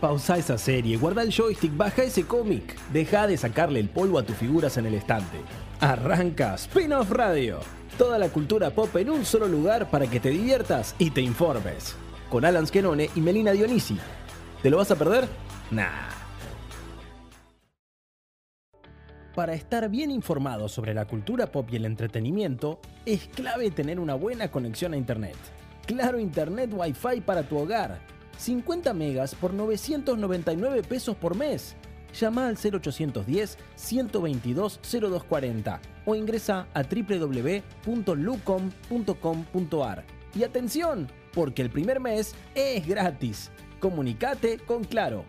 Pausa esa serie, guarda el joystick, baja ese cómic. Deja de sacarle el polvo a tus figuras en el estante. Arranca Spin-off Radio. Toda la cultura pop en un solo lugar para que te diviertas y te informes. Con Alan Skenone y Melina Dionisi. ¿Te lo vas a perder? Nah. Para estar bien informado sobre la cultura pop y el entretenimiento, es clave tener una buena conexión a Internet. Claro Internet Wi-Fi para tu hogar. 50 megas por 999 pesos por mes. Llama al 0810-122-0240 o ingresa a www.lucom.com.ar. Y atención, porque el primer mes es gratis. Comunicate con Claro.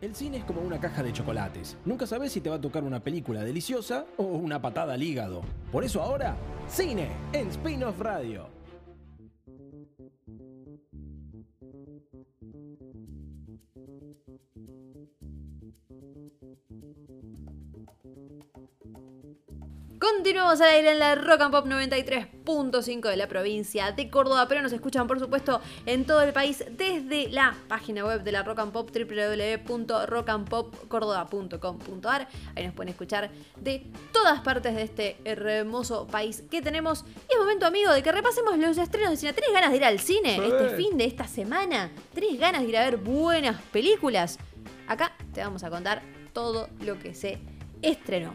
El cine es como una caja de chocolates. Nunca sabes si te va a tocar una película deliciosa o una patada al hígado. Por eso ahora, cine en Spin-off Radio. Thank you. Continuamos al aire en la Rock and Pop 93.5 de la provincia de Córdoba, pero nos escuchan por supuesto en todo el país desde la página web de la Rock and Pop www.rockandpopcordoba.com.ar. Ahí nos pueden escuchar de todas partes de este hermoso país que tenemos. Y es momento, amigo, de que repasemos los estrenos de cine. ¿Tenés ganas de ir al cine Sí. este fin de esta semana? ¿Tenés ganas de ir a ver buenas películas? Acá te vamos a contar todo lo que se estrenó.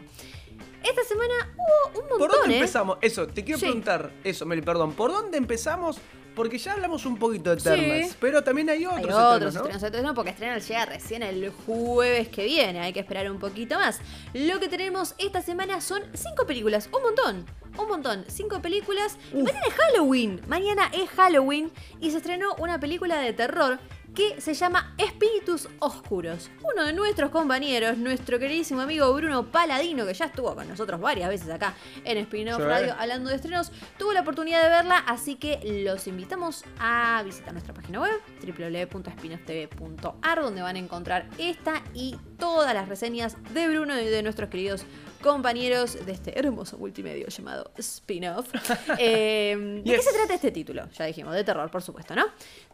Esta semana hubo un montón, ¿Por dónde ¿eh? empezamos? Eso, te quiero Sí. preguntar, eso, Meli, perdón. ¿Por dónde empezamos? Porque ya hablamos un poquito de Eternals, Sí. pero también hay otros Hay estrenos, otros ¿no? estrenos, no, porque estrenan llega recién el jueves que viene, hay que esperar un poquito más. Lo que tenemos esta semana son cinco películas, un montón, un montón, cinco películas. Y mañana es Halloween, mañana es Halloween y se estrenó una película de terror que se llama Espíritus Oscuros. Uno de nuestros compañeros, nuestro queridísimo amigo Bruno Paladino, que ya estuvo con nosotros varias veces acá en Spin-off. Radio hablando de estrenos, tuvo la oportunidad de verla, así que los invitamos a visitar nuestra página web www.spinofftv.ar donde van a encontrar esta y todas las reseñas de Bruno y de nuestros queridos compañeros de este hermoso multimedio llamado Spin-off. Eh, ¿De qué se trata este título? Ya dijimos, de terror, por supuesto, ¿no?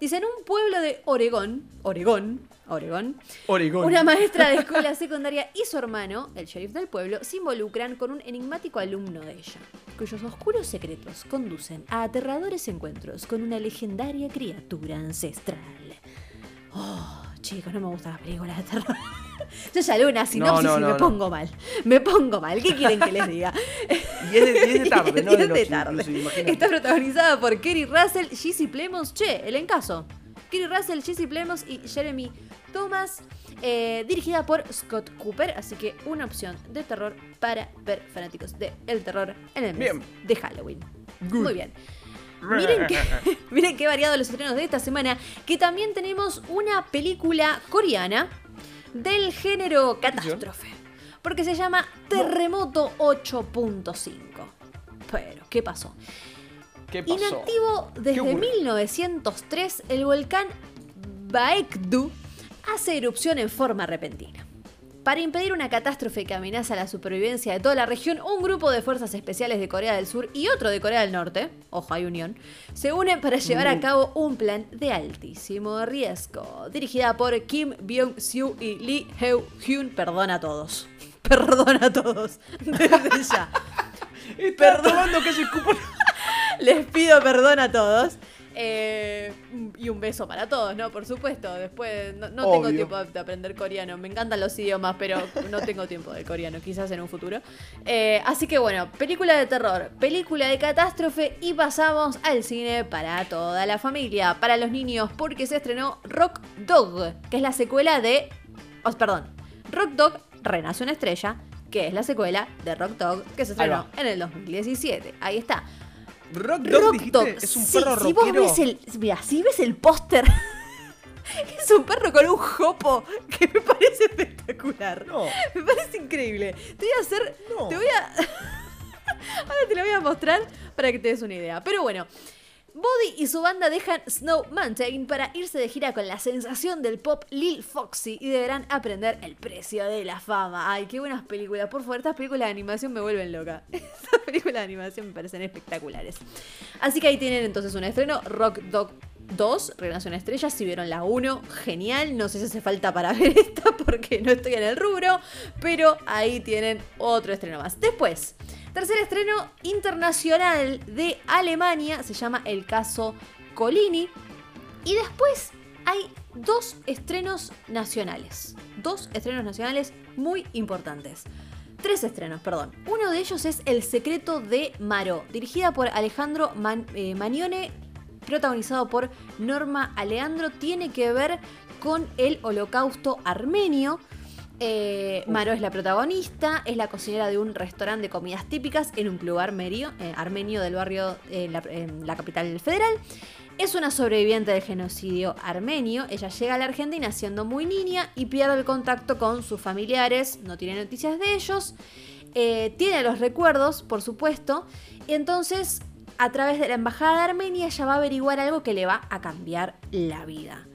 Dice, en un pueblo de Oregón, Oregón, Oregón, Oregón. una maestra de escuela secundaria y su hermano, el sheriff del pueblo, se involucran con un enigmático alumno de ella, cuyos oscuros secretos conducen a aterradores encuentros con una legendaria criatura ancestral. Oh, chicos, no me gustan las películas de terror. Yo ya leo una sinopsis no, y no, me no. pongo mal. Me pongo mal. ¿Qué quieren que les diga? Y es de, y es de tarde, ¿no? Y es de noche, tarde. Está protagonizada por Kerry Russell, Jesse Plemons, che, el encaso. Kerry Russell, Jesse Plemons y Jeremy Thomas. eh, dirigida por Scott Cooper, así que una opción de terror para ver fanáticos de el terror en el mes Bien. de Halloween. Muy bien. Miren qué, miren qué variados los estrenos de esta semana, que también tenemos una película coreana del género catástrofe, porque se llama Terremoto 8.5. Pero, ¿qué pasó? ¿Qué pasó? Inactivo desde ocurre? 1903, el volcán Baekdu hace erupción en forma repentina. Para impedir una catástrofe que amenaza la supervivencia de toda la región, un grupo de fuerzas especiales de Corea del Sur y otro de Corea del Norte, ojo, hay unión, se unen para llevar a cabo un plan de altísimo riesgo. Dirigida por Kim Byung-soo y Lee Heo-hyun, perdona a todos. Perdona a todos. Desde ya. Cupo. Les pido perdón a todos. Eh, y un beso para todos, ¿no? Por supuesto. Después no, no tengo tiempo de aprender coreano. Me encantan los idiomas, pero no tengo tiempo de coreano. Quizás en un futuro. Eh, así que bueno, película de terror, película de catástrofe y pasamos al cine para toda la familia, para los niños, porque se estrenó Rock Dog, que es la secuela de... oh, perdón, Rock Dog Renace una estrella, que es la secuela de Rock Dog, que se estrenó en el 2017. Ahí está. Rock Dog, Rock dijiste, Dog. es un Sí, perro si vos ves el. Mira, si ves el póster. es un perro con un jopo que me parece espectacular. No. Me parece increíble. Te voy a hacer. No. Te voy a. Ahora te lo voy a mostrar para que te des una idea. Pero bueno. Body y su banda dejan Snow Mountain para irse de gira con la sensación del pop Lil Foxy y deberán aprender el precio de la fama. Ay, qué buenas películas. Por favor, estas películas de animación me vuelven loca. Estas películas de animación me parecen espectaculares. Así que ahí tienen entonces un estreno, Rock Dog 2, Reinación Estrella. Si vieron la 1, genial. No sé si hace falta para ver esta porque no estoy en el rubro. Pero ahí tienen otro estreno más. Después, tercer estreno internacional de Alemania. Se llama El caso Colini. Y después hay dos estrenos nacionales. Dos estrenos nacionales muy importantes. Tres estrenos, perdón. Uno de ellos es El secreto de Maro, dirigida por Alejandro eh, Manione, protagonizado por Norma Aleandro. Tiene que ver con el holocausto armenio. Eh, Maro es la protagonista, es la cocinera de un restaurante de comidas típicas en un club armenio, eh, armenio del barrio en la capital federal. Es una sobreviviente del genocidio armenio. Ella llega a la Argentina siendo muy niña y pierde el contacto con sus familiares. No tiene noticias de ellos. Eh, tiene los recuerdos, por supuesto. Y entonces, a través de la embajada de Armenia, ella va a averiguar algo que le va a cambiar la vida.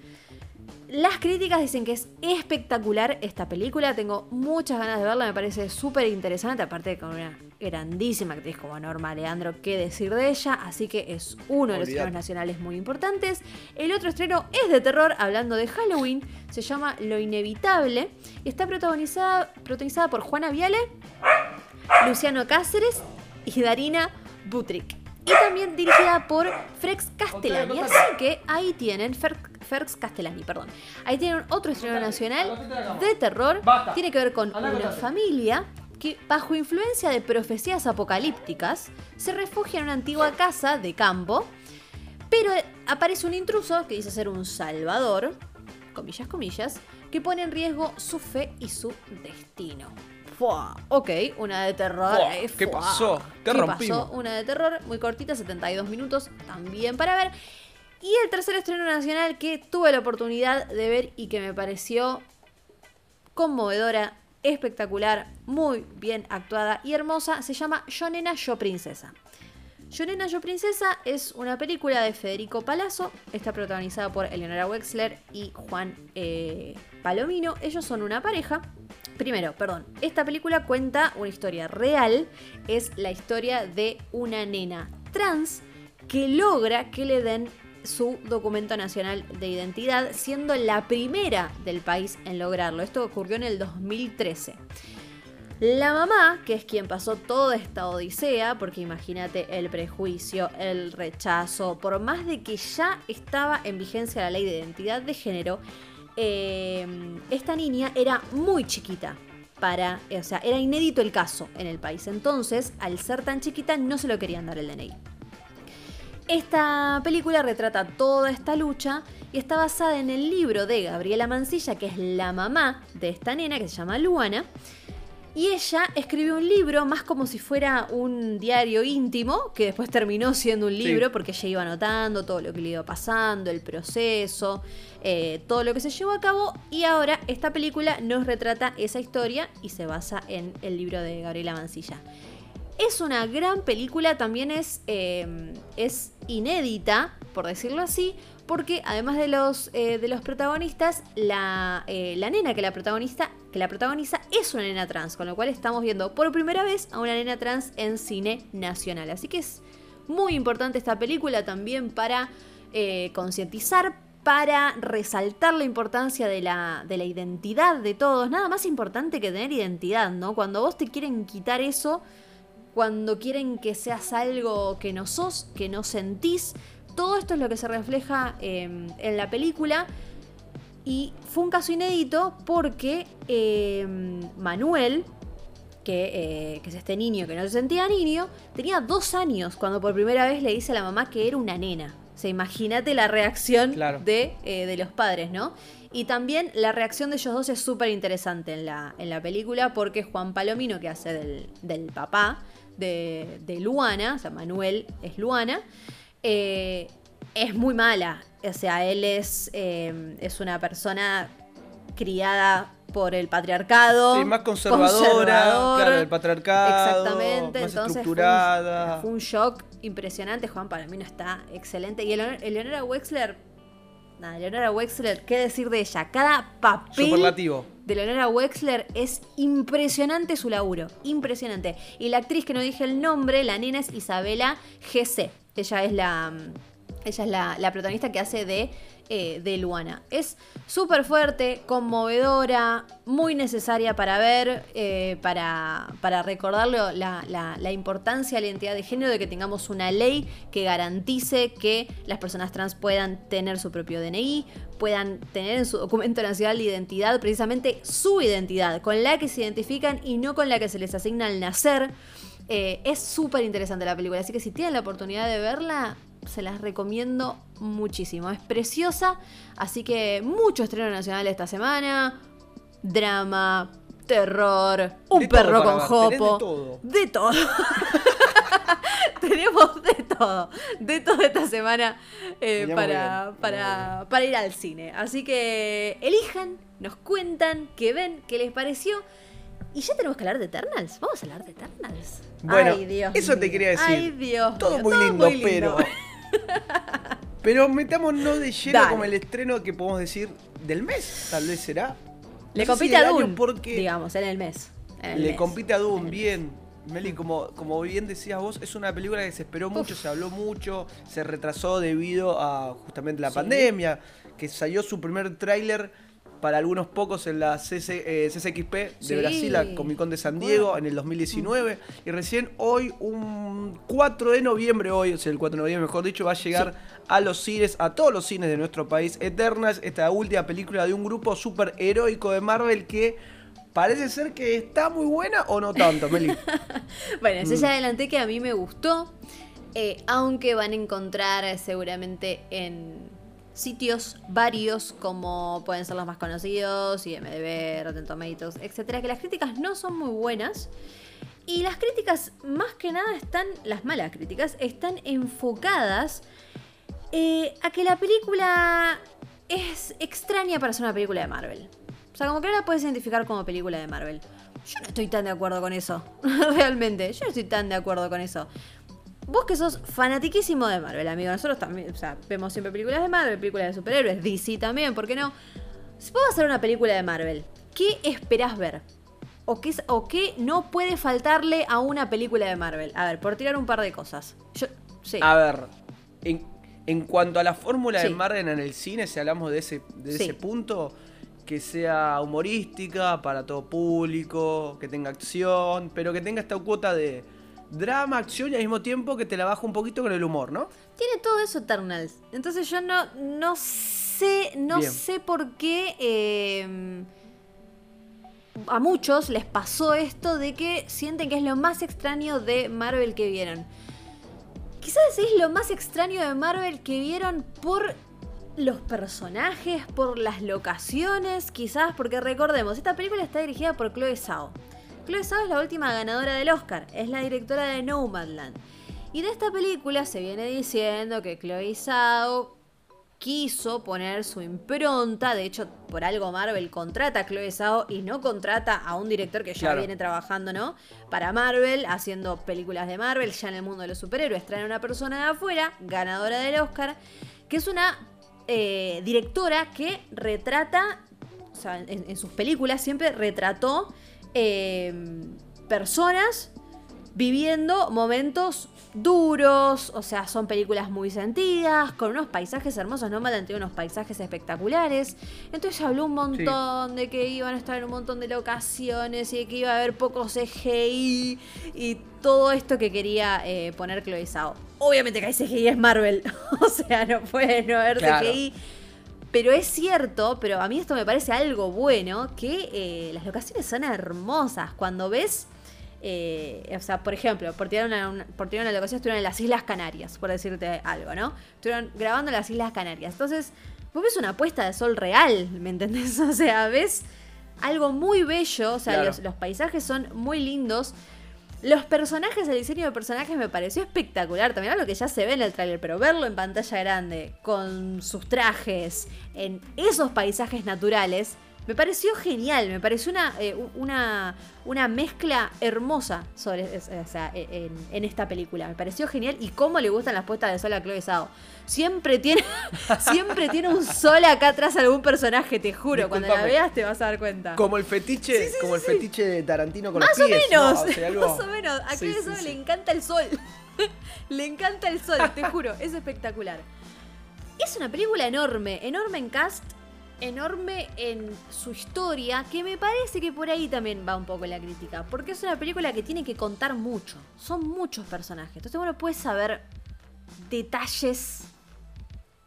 Las críticas dicen que es espectacular esta película. Tengo muchas ganas de verla, me parece súper interesante. Aparte de con una grandísima actriz como Norma Leandro, qué decir de ella, así que es uno de los estrenos nacionales muy importantes. El otro estreno es de terror, hablando de Halloween, se llama Lo Inevitable y está protagonizada, protagonizada por Juana Viale, Luciano Cáceres y Darina Butrick. Y también dirigida por Frex Castellani. Así que ahí tienen, Ferx Castellani, perdón. Ahí tienen otro estreno nacional de terror. Tiene que ver con una familia que bajo influencia de profecías apocalípticas se refugia en una antigua casa de campo, pero aparece un intruso que dice ser un salvador, comillas, comillas, que pone en riesgo su fe y su destino. Ok, una de terror. Eh, ¿Qué pasó? ¿Qué, pasó? Una de terror, muy cortita, 72 minutos, también para ver. Y el tercer estreno nacional que tuve la oportunidad de ver y que me pareció conmovedora espectacular, muy bien actuada y hermosa, se llama Yo Nena, Yo Princesa. Yo Nena, Yo Princesa es una película de Federico Palazzo, está protagonizada por Eleonora Wexler y Juan eh, Palomino. Ellos son una pareja. Primero, perdón, esta película cuenta una historia real, es la historia de una nena trans que logra que le den su documento nacional de identidad, siendo la primera del país en lograrlo. Esto ocurrió en el 2013. La mamá, que es quien pasó toda esta odisea, porque imagínate el prejuicio, el rechazo, por más de que ya estaba en vigencia la ley de identidad de género, eh, esta niña era muy chiquita para, o sea, era inédito el caso en el país. Entonces, al ser tan chiquita, no se lo querían dar el DNI. Esta película retrata toda esta lucha y está basada en el libro de Gabriela Mancilla, que es la mamá de esta nena, que se llama Luana. Y ella escribió un libro más como si fuera un diario íntimo, que después terminó siendo un libro porque ella iba anotando todo lo que le iba pasando, el proceso, eh, todo lo que se llevó a cabo. Y ahora esta película nos retrata esa historia y se basa en el libro de Gabriela Mancilla. Es una gran película, también es, em, es inédita, por decirlo así, porque además de los, eh, de los protagonistas, la, eh, la, nena que la, protagonista, que la protagoniza es una nena trans, con lo cual estamos viendo por primera vez a una nena trans en cine nacional. Así que es muy importante esta película también para eh, concientizar, para resaltar la importancia de la, de la identidad de todos. Nada más importante que tener identidad, ¿no? Cuando vos te quieren quitar eso cuando quieren que seas algo que no sos, que no sentís. Todo esto es lo que se refleja em, en la película. Y fue un caso inédito porque em, Manuel, que, eh, que, es este niño que no se sentía niño, tenía dos años cuando por primera vez le dice a la mamá que era una nena. O sea, imagínate la reacción de, eh, de, los padres, ¿no? Y también la reacción de ellos dos es súper interesante en la, en la película porque Juan Palomino, que hace del, del papá, de, Luana, o sea, Manuel es Luana, eh, es muy mala. O sea, él es, eh, es una persona criada por el patriarcado. Sí, más conservadora, claro, el patriarcado. Exactamente, más estructurada. Fue un, shock impresionante. Juan Palomino está excelente. Y Eleonora Wexler Nada, Leonora Wexler, ¿qué decir de ella? Cada papel de Leonora Wexler es impresionante su laburo. Impresionante. Y la actriz que no dije el nombre, la nena es Isabela GC. Ella es la, Ella es la, la protagonista que hace de, eh, de Luana. Es súper fuerte, conmovedora, muy necesaria para ver, eh, para, para recordarle la, la- importancia de la identidad de género, de que tengamos una ley que garantice que las personas trans puedan tener su propio DNI, puedan tener en su documento nacional de identidad precisamente su identidad, con la que se identifican y no con la que se les asigna al nacer. Eh, es súper interesante la película, así que si tienen la oportunidad de verla, se las recomiendo muchísimo. Es preciosa, así que mucho estreno nacional esta semana. Drama, terror, un De perro con tenés de jopo. todo. De todo. Tenemos de todo. De todo esta semana eh, para, bien, para, para ir al cine. Así que elijan, nos cuentan, que ven, qué les pareció. Y ya tenemos que hablar de Eternals. Vamos a hablar de Eternals. Bueno, Ay, Dios eso te quería decir. Ay, Dios. Todo muy todo lindo, muy lindo. pero. Pero metámonos de lleno Dale. como el estreno que podemos decir del mes, tal vez será. Le No si compite a Dune, porque digamos, en el mes. en el le mes. compite a Doom, bien. Meli, como, como bien decías vos, es una película que se esperó mucho, Uf. se habló mucho, se retrasó debido a justamente la Sí. pandemia, que salió su primer tráiler para algunos pocos en la CC, eh, CCXP de Sí. Brasil, la Comic Con de San Diego, en el 2019. Y recién hoy, un 4 de noviembre, hoy, o sea, el 4 de noviembre, mejor dicho, va a llegar a los cines, a todos los cines de nuestro país, Eternals, esta última película de un grupo súper heroico de Marvel que parece ser que está muy buena o no tanto, Meli. Bueno, Mm. ya adelanté que a mí me gustó. eh, aunque van a encontrar eh, seguramente en sitios varios como pueden ser los más conocidos, IMDB, Rotten Tomatoes, etcétera, que las críticas no son muy buenas. Y las críticas, más que nada, están, las malas críticas, están enfocadas eh, a que la película es extraña para ser una película de Marvel. O sea, como que no la puedes identificar como película de Marvel. Yo no estoy tan de acuerdo con eso. Realmente, yo no estoy tan de acuerdo con eso. Vos que sos fanatiquísimo de Marvel, amigo. Nosotros también, o sea, vemos siempre películas de Marvel, películas de superhéroes, DC también, ¿por qué no? Si vos vas a hacer una película de Marvel, ¿qué esperás ver? ¿O qué, ¿O qué no puede faltarle a una película de Marvel? A ver, por tirar un par de cosas. Yo, sí. A ver, en, en cuanto a la fórmula de. Marvel en el cine, si hablamos de ese, de Sí. ese punto, que sea humorística para todo público, que tenga acción, pero que tenga esta cuota de drama, acción y al mismo tiempo que te la baja un poquito con el humor, ¿no? Tiene todo eso Eternals. Entonces yo no, no sé, no Bien. sé por qué eh, a muchos les pasó esto de que sienten que es lo más extraño de Marvel que vieron. Quizás es lo más extraño de Marvel que vieron por los personajes, por las locaciones, quizás porque recordemos, esta película está dirigida por Chloe Zhao. Chloe Zhao es la última ganadora del Oscar, es la directora de Nomadland. Y de esta película se viene diciendo que Chloe Zhao quiso poner su impronta, de hecho por algo Marvel contrata a Chloe Zhao y no contrata a un director que ya Claro. viene trabajando, ¿no? Para Marvel, haciendo películas de Marvel, ya en el mundo de los superhéroes, traen a una persona de afuera, ganadora del Oscar, que es una eh, directora que retrata, o sea, en, en sus películas siempre retrató eh, personas viviendo momentos duros, o sea, son películas muy sentidas, con unos paisajes hermosos, no tiene unos paisajes espectaculares. Entonces habló un montón de que iban a estar en un montón de locaciones y de que iba a haber poco CGI y todo esto que quería eh, poner Chloe Zhao. Obviamente que hay CGI es Marvel, o sea, no puede no haber Claro. CGI. Pero es cierto, pero a mí esto me parece algo bueno, que eh, las locaciones son hermosas. Cuando ves, eh, o sea, por ejemplo, por tirar una, una- por tirar una locación, estuvieron en las Islas Canarias, por decirte algo, ¿no? Estuvieron grabando en las Islas Canarias. Entonces, vos ves una puesta de sol real, ¿me entendés? O sea, ves algo muy bello, o sea, Claro. los, los paisajes son muy lindos. Los personajes, el diseño de personajes me pareció espectacular. También algo que ya se ve en el tráiler, pero verlo en pantalla grande, con sus trajes, en esos paisajes naturales, me pareció genial. Me pareció una, eh, una, una mezcla hermosa sobre, es- o sea, e- en, en esta película. Me pareció genial y cómo le gustan las puestas de sol a Chloe Zhao. Siempre tiene, siempre tiene un sol acá atrás algún personaje, te juro. Cuando la veas te vas a dar cuenta. Como el fetiche, como el fetiche de Tarantino con Más los o pies. menos, ¿no? O sea, algo- más o menos. A Chloe Zhao le encanta el sol. le encanta el sol, te juro, es espectacular. es una película enorme, enorme en cast, enorme en su historia, que me parece que por ahí también va un poco la crítica, porque es una película que tiene que contar mucho, son muchos personajes, entonces uno puede saber detalles,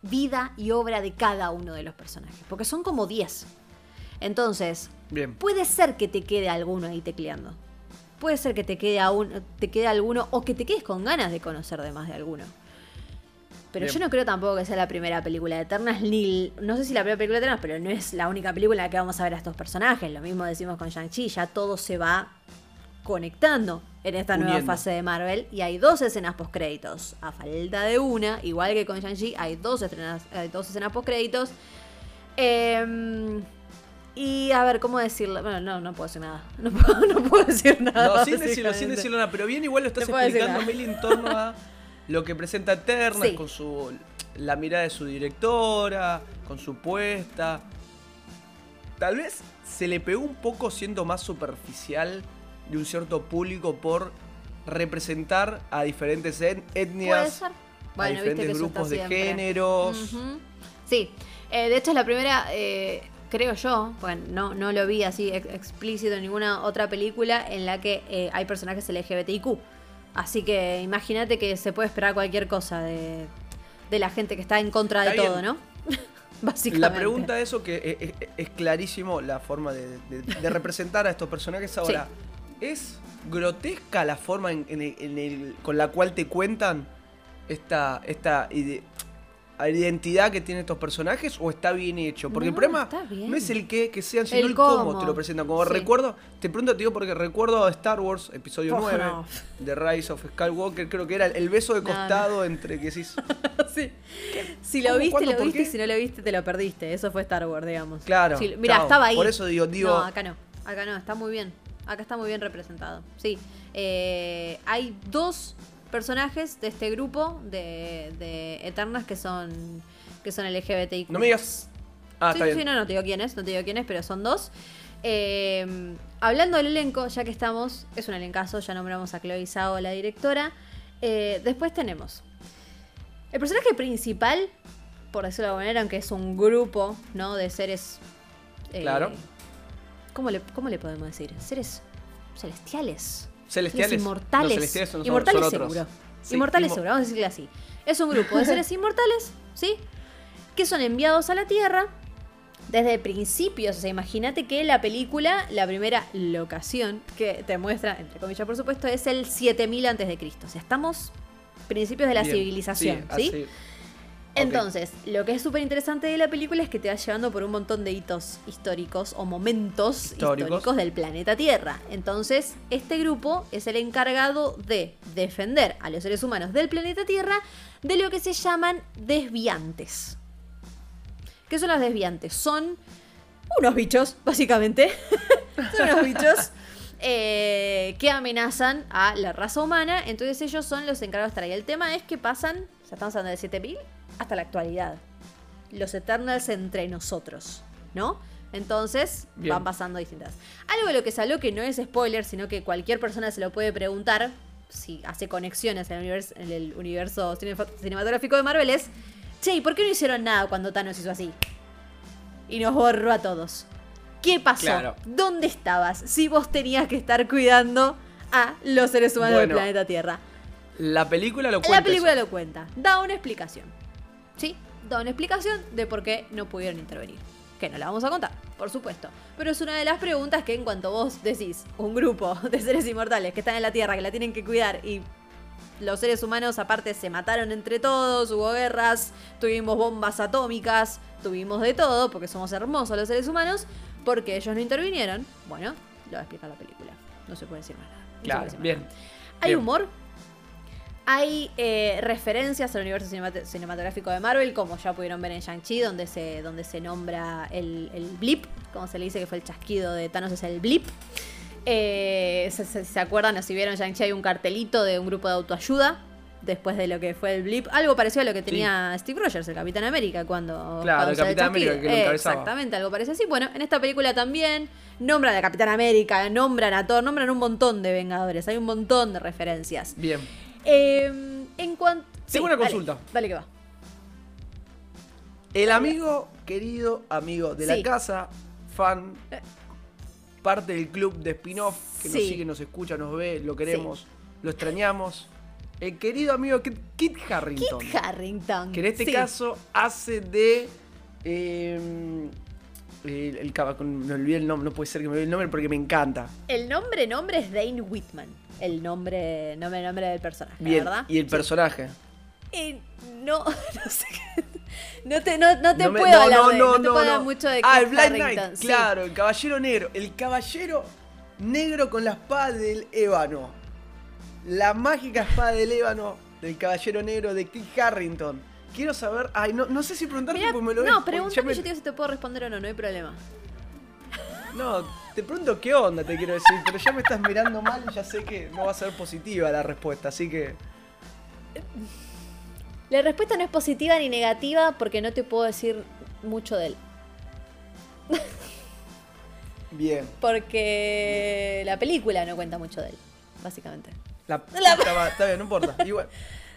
vida y obra de cada uno de los personajes, porque son como 10. Entonces, Bien. puede ser que te quede alguno ahí tecleando. Puede ser que te quede, te quede alguno o que te quedes con ganas de conocer de más de alguno. Pero Bien. yo no creo tampoco que sea la primera película de Eternas, ni. No sé si la primera película de Eternas, pero no es la única película en la que vamos a ver a estos personajes. Lo mismo decimos con Shang-Chi, ya todo se va conectando en esta nueva fase de Marvel. Y hay dos escenas post-créditos. A falta de una, igual que con Shang-Chi, hay dos, estrenas- hay dos escenas post-créditos. Em, y a ver, ¿cómo decirlo? Bueno, no, no puedo decir nada. No puedo, no puedo decir nada. No, sin decirlo, sin decirlo nada, pero bien igual lo estás No explicando. Meli, en torno a lo que presenta Eternas, Sí. con su la mirada de su directora, con su puesta. Tal vez se le pegó un poco siendo más superficial de un cierto público por representar a diferentes etnias, a viste diferentes que grupos de siempre. géneros. Sí, Eh, de hecho es la primera, eh, creo yo, bueno, no, no lo vi así ex- explícito en ninguna otra película en la que eh, hay personajes LGBTIQ. Así que imagínate que se puede esperar cualquier cosa de, de la gente que está en contra de todo. ¿no? Básicamente. La pregunta de eso, que es, es- es clarísimo la forma de, de- de representar a estos personajes ahora. ¿Es grotesca la forma en, en el- en el- con la cual te cuentan esta, esta ide- identidad que tienen estos personajes o está bien hecho? Porque el problema no es el qué, que sean, sino El el cómo, cómo. te lo presentan. Como Sí. recuerdo, te pregunto, te digo porque recuerdo a Star Wars, episodio Oh, 9, no. de Rise of Skywalker, creo que era el beso de no. costado entre que decís, Sí. Si lo ¿Cómo, viste, lo viste, qué? y si no lo viste, te lo perdiste. Eso fue Star Wars, digamos. Claro, mira, chao. estaba ahí. Por eso digo- digo- No, acá no. Acá no, está muy bien. Acá está muy bien representado. Sí. Eh, hay dos personajes de este grupo de, de Eternas que son que son LGBTIQ. no me digas... Ah, sí, está sí, bien. sí, no, no te digo quiénes, no te digo quiénes, pero son dos. Eh, hablando del elenco, ya que estamos, es un elencazo, ya nombramos a Chloe Zhao, la directora. Eh, después tenemos el personaje principal, por decirlo de alguna manera, aunque es un grupo, ¿no? De seres. eh, Claro. ¿cómo, le, ¿Cómo le podemos decir? Seres celestiales. Celestiales. Inmortales. Celestiales son- inmortales son seguro. Sí, inmortales inmo- seguro, vamos a decirle así. Es un grupo de seres inmortales, ¿sí? Que son enviados a la Tierra desde principios. O sea, imagínate que la película, la primera locación que te muestra, entre comillas por supuesto, es el 7000 antes de Cristo. O sea, estamos principios de la Bien, civilización, ¿sí? así. Entonces, lo que es súper interesante de la película es que te va llevando por un montón de hitos históricos o momentos Históricos. históricos, del planeta Tierra. Entonces, este grupo es el encargado de defender a los seres humanos del planeta Tierra de lo que se llaman desviantes. ¿Qué son los desviantes? Son unos bichos, básicamente. son unos bichos eh, que amenazan a la raza humana. Entonces ellos son los encargados de estar ahí. El tema es que pasan, sea, estamos hablando de 7000 hasta la actualidad. Los Eternals entre nosotros, ¿no? Entonces Bien. van pasando distintas. Algo de lo que salió que no es spoiler, sino que cualquier persona se lo puede preguntar si hace conexiones en el universo, en el universo cinefa- cinematográfico de Marvel es, che, ¿y por qué no hicieron nada cuando Thanos hizo así? Y nos borró a todos. ¿Qué pasó? Claro. ¿Dónde estabas si vos tenías que estar cuidando a los seres humanos Bueno, del planeta Tierra? La película lo cuenta. La película eso. lo cuenta. Da una explicación. ¿Sí? Da una explicación de por qué no pudieron intervenir. Que no la vamos a contar, por supuesto. Pero es una de las preguntas que en cuanto vos decís un grupo de seres inmortales que están en la Tierra, que la tienen que cuidar y los seres humanos aparte se mataron entre todos, hubo guerras, tuvimos bombas atómicas, tuvimos de todo, porque somos hermosos los seres humanos, porque ellos no intervinieron. Bueno, lo va a explicar la película. No se puede decir más nada. No Claro, decir más bien. nada. Hay Bien. humor. Hay eh, referencias al universo cinemat- cinematográfico de Marvel, como ya pudieron ver en Shang-Chi, donde se, donde se nombra el, el blip, como se le dice que fue el chasquido de Thanos, es el blip. Eh, se, se- se acuerdan o si vieron Shang-Chi hay un cartelito de un grupo de autoayuda después de lo que fue el blip. Algo parecido a lo que tenía Steve Rogers, el Capitán América, cuando... Claro, el Capitán. América que lo encabezaba. Exactamente, algo parece así. Bueno, en esta película también nombran a Capitán América, nombran a Thor, nombran un montón de Vengadores, hay un montón de referencias. Bien. Eh, en cuanto. Tengo una consulta. Dale, dale que va. El amigo, querido amigo de Sí. la casa, fan, parte del club de spin-off, que nos sigue, nos escucha, nos ve, lo queremos, lo extrañamos. El querido amigo Kit, Kit Harrington. Kit Harrington. que en este caso hace de. eh, el, el con- me olvidé el nombre, no puede ser que me olvide el nombre porque me encanta. El nombre, nombre es Dane Whitman. El nombre, nombre, nombre del personaje, Bien, ¿verdad? y el personaje. No, no sé qué. No te, no, no te No me- puedo no, hablar no, de, no, te puedo hablar mucho de Ah, el Harington. Knight, sí. claro, el caballero negro. El caballero negro con la espada del ébano. La mágica espada del ébano del caballero negro de Kit Harrington. Quiero saber. Ay, no, no sé si preguntarte Mirá, porque me lo no, pregúntame me- yo te digo si te puedo responder o no, no hay problema. No, te pregunto qué onda, te quiero decir, pero ya me estás mirando mal y ya sé que no va a ser positiva la respuesta, así que. La respuesta no es positiva ni negativa porque no te puedo decir mucho de él. Bien. Porque la película no cuenta mucho de él, básicamente. La, La- está bien, no importa. Igual.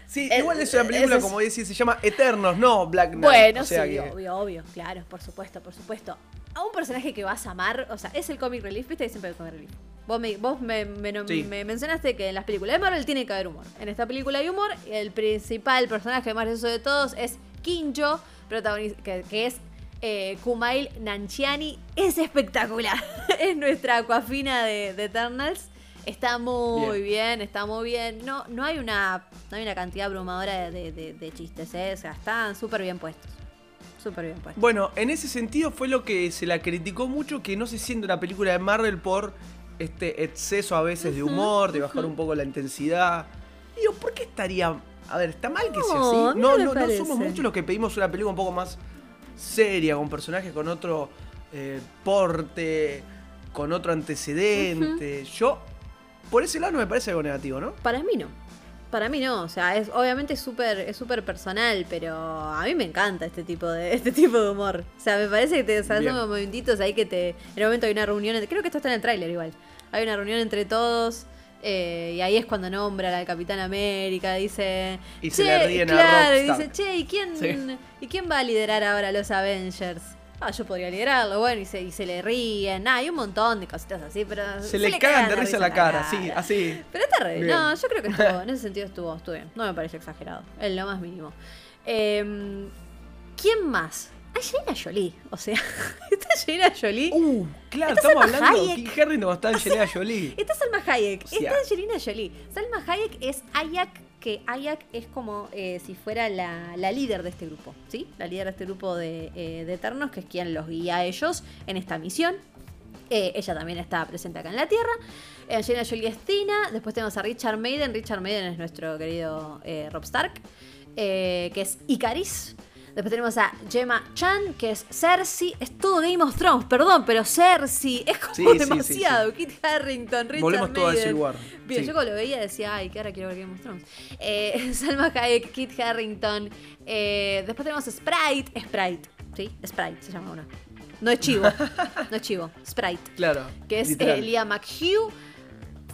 Sí, igual es una película, es- como decís, se llama Eternos, no Black Knight. Bueno, o sea sí, que- obvio, obvio, claro, por supuesto, por supuesto. A un personaje que vas a amar, o sea, es el comic relief, viste que siempre el comic relief. Vos, me, vos me, me nom- Sí. me mencionaste que en las películas de Marvel tiene que haber humor. En esta película hay humor, y el principal personaje más gracioso de todos es Kinjo, que, que es eh, Kumail Nanjiani. Es espectacular. es nuestra Aquafina de, de Eternals. Está muy bien. Bien. está muy bien. No, no hay una, no hay una cantidad abrumadora de, de- de chistes, ¿eh? O sea, están súper bien puestos. Súper bien. Bueno, en ese sentido fue lo que se la criticó mucho, que no se siente una película de Marvel por este exceso a veces de humor, de bajar un poco la intensidad. Digo, ¿por qué estaría.? A ver, ¿está mal que sea No, así? No, no no, somos muchos los que pedimos una película un poco más seria, con personajes con otro eh, porte, con otro antecedente. Yo, por ese lado no me parece algo negativo, ¿no? Para mí no. Para mí no, o sea, es obviamente súper es súper personal, pero a mí me encanta este tipo de este tipo de humor. O sea, me parece que te o sea, como momentitos ahí que te en un momento hay una reunión, creo que esto está en el tráiler igual. Hay una reunión entre todos eh, y ahí es cuando nombra al Capitán América, dice Y se "Che", le ríen a claro, Rob y dice. "Che, ¿y quién Sí. y quién va a liderar ahora a los Avengers?" Ah, yo podría liderarlo, bueno, y se, y se le ríen, ah, hay un montón de cositas así, pero Se, le cagan de risa la cara, sí, cara. así. Pero está re bien. Bien. No, yo creo que estuvo, en ese sentido estuvo, estuvo bien. No me parece exagerado. En lo más mínimo. Eh, ¿Quién más? Angelina Jolie. O sea, está Angelina Jolie. Uh, claro, Está estamos Salma hablando de Hayek. Kit Harrington está Angelina Jolie. Está Salma Hayek. O sea- está Angelina Jolie. Salma Hayek es Ayak, que Ayak es como eh, si fuera la, la líder de este grupo. ¿Sí? La líder de este grupo de, eh, de Eternos, que es quien los guía a ellos en esta misión. Eh, ella también está presente acá en la Tierra. Eh, Angelina Jolie es Tina. Después tenemos a Richard Maiden. Richard Maiden es nuestro querido eh, Rob Stark, que es Icaris. Después tenemos a Gemma Chan, que es Cersei. Es todo Game of Thrones, perdón, pero Cersei es como Sí, sí, sí, demasiado. Kit Harrington, Richard Volvemos todo a ese lugar. Bien, yo cuando lo veía decía, ay, que ahora quiero ver Game of Thrones. Eh, Salma Hayek, Kit Harrington. eh, después tenemos Sprite. Sprite, ¿sí? Sprite se llama una. No es chivo. no es chivo. Sprite. Claro. Que es eh, Leah McHugh.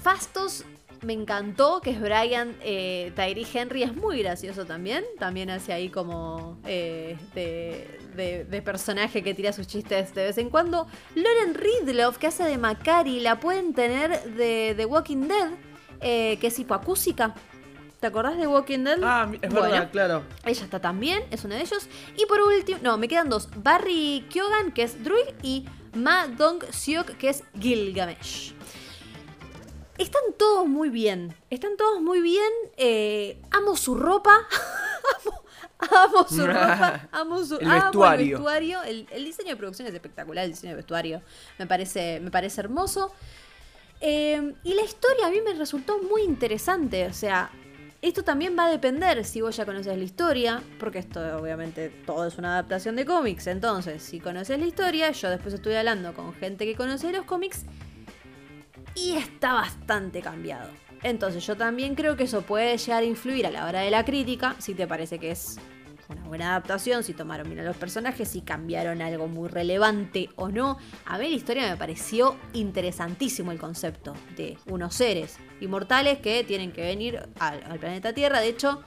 Fastos me encantó, que es Brian eh, Tyree Henry. Es muy gracioso también. También hace ahí como eh, de, de- de personaje que tira sus chistes de vez en cuando. Lauren Ridloff, que hace de Macari, la pueden tener de The Walking Dead, eh, que es hipoacúsica. ¿Te acordás de Walking Dead? Ah, es Bueno, verdad, claro. ella está también, es uno de ellos. Y por último, no, me quedan dos. Barry Kyogan, que es Druid, y Ma Dong Seok, que es Gilgamesh. Están todos muy bien. Están todos muy bien. eh, amo su ropa. amo, amo su ropa. Amo su El amo vestuario. el vestuario. El, el diseño de producción es espectacular. El diseño de vestuario me parece, me parece hermoso. Eh, y la historia a mí me resultó muy interesante. O sea, esto también va a depender si vos ya conoces la historia, porque esto obviamente todo es una adaptación de cómics. Entonces, si conoces la historia, yo después estuve hablando con gente que conoce los cómics y está bastante cambiado. Entonces, yo también creo que eso puede llegar a influir a la hora de la crítica, si te parece que es una buena adaptación, si tomaron bien a los personajes, si cambiaron algo muy relevante o no. A mí la historia me pareció interesantísimo el concepto de unos seres inmortales que tienen que venir al, al planeta Tierra. De hecho,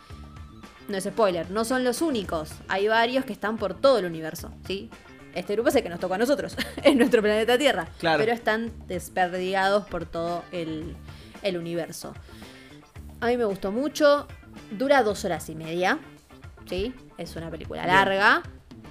no es spoiler, no son los únicos. Hay varios que están por todo el universo, ¿sí? Este grupo es el que nos tocó a nosotros, en nuestro planeta Tierra. Claro. Pero están desperdigados por todo el, el universo. A mí me gustó mucho. Dura dos horas y media. ¿Sí? Es una película larga.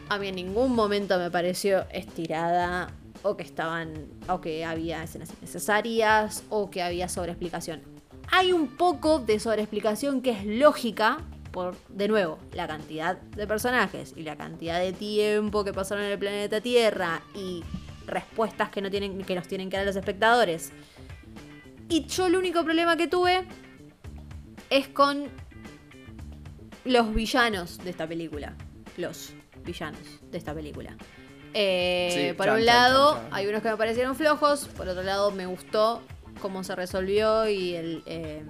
A mí en ningún momento me pareció estirada. O que estaban. O que había escenas innecesarias. O que había sobreexplicación. Hay un poco de sobreexplicación que es lógica. Por, de nuevo, la cantidad de personajes y la cantidad de tiempo que pasaron en el planeta Tierra y respuestas que, no tienen, que nos tienen que dar los espectadores. Y yo el único problema que tuve es con los villanos de esta película. Los villanos de esta película. Eh, Sí, por chan, un lado, chan, chan. hay unos que me parecieron flojos. Por otro lado, me gustó cómo se resolvió y el. eh,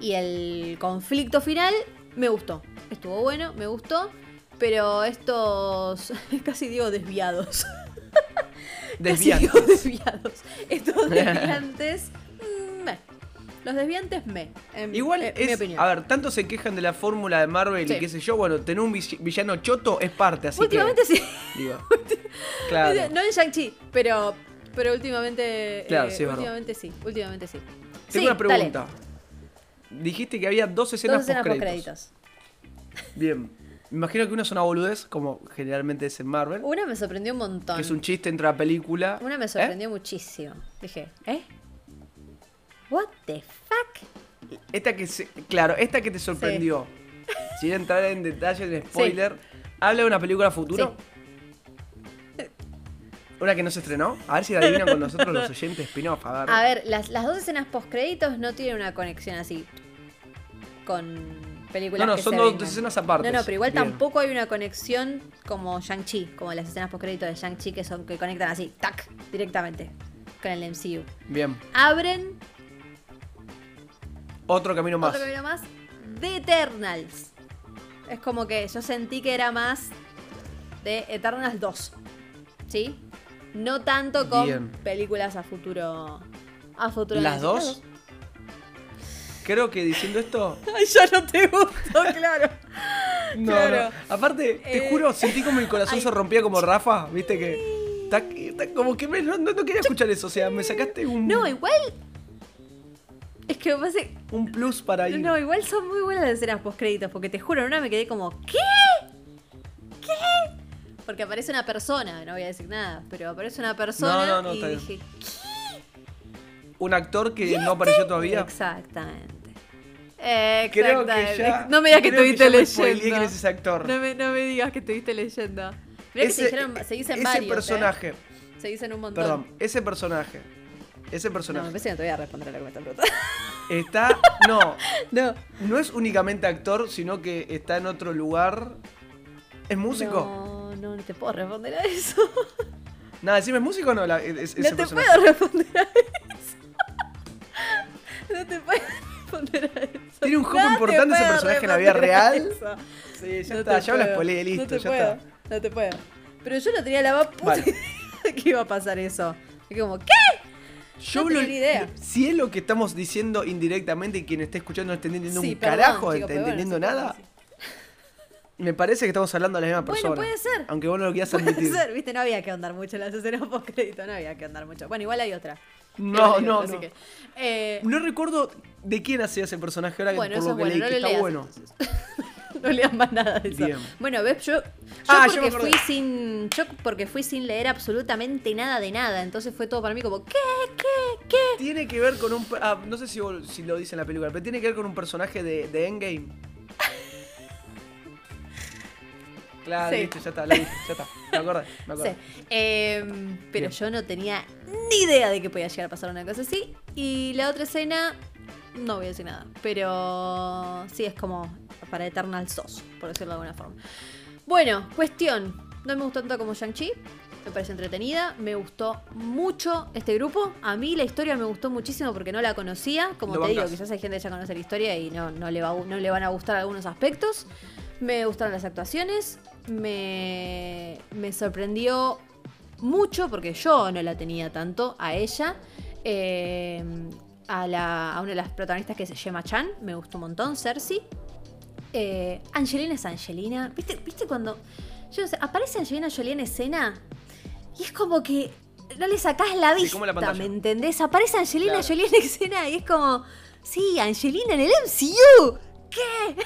y el conflicto final me gustó. Estuvo bueno, me gustó. Pero estos. casi digo desviados. Casi digo Desviantes. desviados. Estos desviantes. mm, meh. Los desviantes me. En, Igual en mi es. opinión. A ver, tanto se quejan de la fórmula de Marvel Sí. y qué sé yo. Bueno, tener un vi- villano choto es parte, así últimamente que. sí. Digo. Claro. No en Shang-Chi, pero. Pero últimamente. Claro, eh, sí, es verdad. últimamente sí. Últimamente sí. Tengo Sí, una pregunta. Dijiste que había dos escenas Dos escenas post post créditos. créditos. Bien. Me imagino que una es una boludez, como generalmente es en Marvel. Una me sorprendió un montón. Que es un chiste entre la película. Una me ¿Eh? sorprendió muchísimo. Dije, ¿eh? ¿What the fuck? Esta que se- claro, esta que te sorprendió. Sin entrar en detalles de spoiler. ¿Habla de una película futuro? ¿Una que no se estrenó? A ver si la adivinan con nosotros los oyentes spin-off. A ver. A ver, las, las dos escenas post créditos no tienen una conexión así con películas No, no, que son se dos vengan. escenas aparte. No, no, pero igual Bien. tampoco hay una conexión como Shang-Chi, como las escenas post créditos de Shang-Chi que son que conectan así, tac, directamente con el MCU. Bien. Abren Otro camino más. otro camino más de Eternals. Es como que yo sentí que era más de Eternals 2. ¿Sí? No tanto con Bien. películas a futuro. A futuro. ¿Las dos? Creo que diciendo esto. Ay, ya no te gustó, claro. No, Claro. no. Aparte, te Eh, juro, sentí como el corazón ay. se rompía como Rafa, viste que. ta- como que me- no, no- no quería escuchar eso, o sea, me sacaste un, No, igual. Es que me parece. un plus para ir. No, igual son muy buenas las escenas post créditos, porque te juro, en una me quedé como, ¿qué? ¿Qué? Porque aparece una persona, no voy a decir nada, pero aparece una persona No, no, no, y está bien. Un actor que no apareció todavía. Exactamente. Creo que ya. No me digas que estuviste leyendo. ese actor. No me, no me digas que estuviste leyendo. Mirá que se, dijeron, se dicen ese varios. ¿eh? personaje. Se dicen un montón. Perdón, ese personaje. Ese No, me personaje. parece que no te voy a responder a lo que me están preguntando. Está. No, no. no es únicamente actor, sino que está en otro lugar. ¿Es músico? No, no, no te puedo responder a eso. Nada, decime, ¿es músico o no? La- es- ese No te personaje? puedo responder a eso. No te puedo responder a eso. ¿Tiene un juego No importante ese personaje en la vida a real? Sí, ya No está, ya me la puedo. spoileé, listo, no te ya puedo, está. No te puedo. Pero yo no tenía la más puta Vale. idea que iba a pasar eso. Y como, ¿qué? Yo No lo- idea. Si es lo que estamos diciendo indirectamente y quien esté escuchando no está entendiendo Sí, un perdón, carajo, chicos, está bueno, entendiendo nada, sí. me parece que estamos hablando de la misma Bueno, persona. puede ser. Aunque vos no lo quieras Puede admitir. ser, viste, no había que andar mucho en las escenas post crédito, no había que andar mucho. Bueno, igual hay otra. No, no, así no. que, eh, No recuerdo de quién hacía ese personaje ahora que por lo que bueno, leí, no que está leas bueno. no leas más nada de eso. Bien. Bueno, ves, yo, yo Ah, porque fui sin. Yo porque fui sin leer absolutamente nada de nada. Entonces fue todo para mí como, ¿qué? ¿Qué? ¿Qué? Tiene que ver con un. Ah, no sé si, vos- si lo dice en la película, pero tiene que ver con un personaje de, de Endgame. Claro, Sí. listo, ya está, lo dije, ya está. Me acordé, me acordé. Sí. Em, pero Bien. yo no tenía ni idea de que podía llegar a pasar una cosa así. Y la otra escena, no voy a decir nada. Pero sí es como para Eternals 2, por decirlo de alguna forma. Bueno, cuestión. No me gustó tanto como Shang-Chi. Me parece entretenida. Me gustó mucho este grupo. A mí la historia me gustó muchísimo porque no la conocía. Como Lo te digo, quizás hay gente que ya conoce la historia y no, no, le va, no le van a gustar algunos aspectos. Me gustaron las actuaciones. Me, me sorprendió mucho porque yo no la tenía tanto a ella. Eh, a, la, a una de las protagonistas que se llama Chan. Me gustó un montón, Cersei. Eh, Angelina es Angelina. ¿Viste, ¿Viste cuando.? Yo no sé, aparece Angelina Jolie en escena y es como que no le sacás la vista, la. ¿me entendés? Aparece Angelina Claro. Jolie en escena y es como. Sí, Angelina en el MCU. ¿Qué?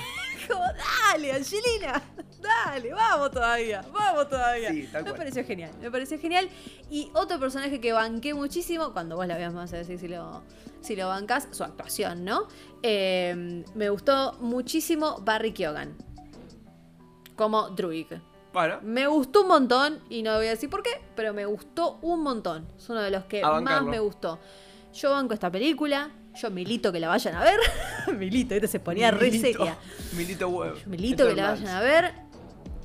Como, dale, Angelina. Dale, vamos todavía. Vamos todavía. Sí, me cual. pareció genial. Me pareció genial. Y otro personaje que banqué muchísimo, cuando vos la veas, vas a decir si lo, si lo bancás, su actuación, ¿no? Eh, me gustó muchísimo Barry Keoghan. Como Druid. Bueno, Me gustó un montón, y no voy a decir por qué, pero me gustó un montón. Es uno de los que más me gustó. Yo banco esta película, yo milito que la vayan a ver. milito, este se ponía re Milito- seria. Milito Web. Yo milito que la vayan a ver.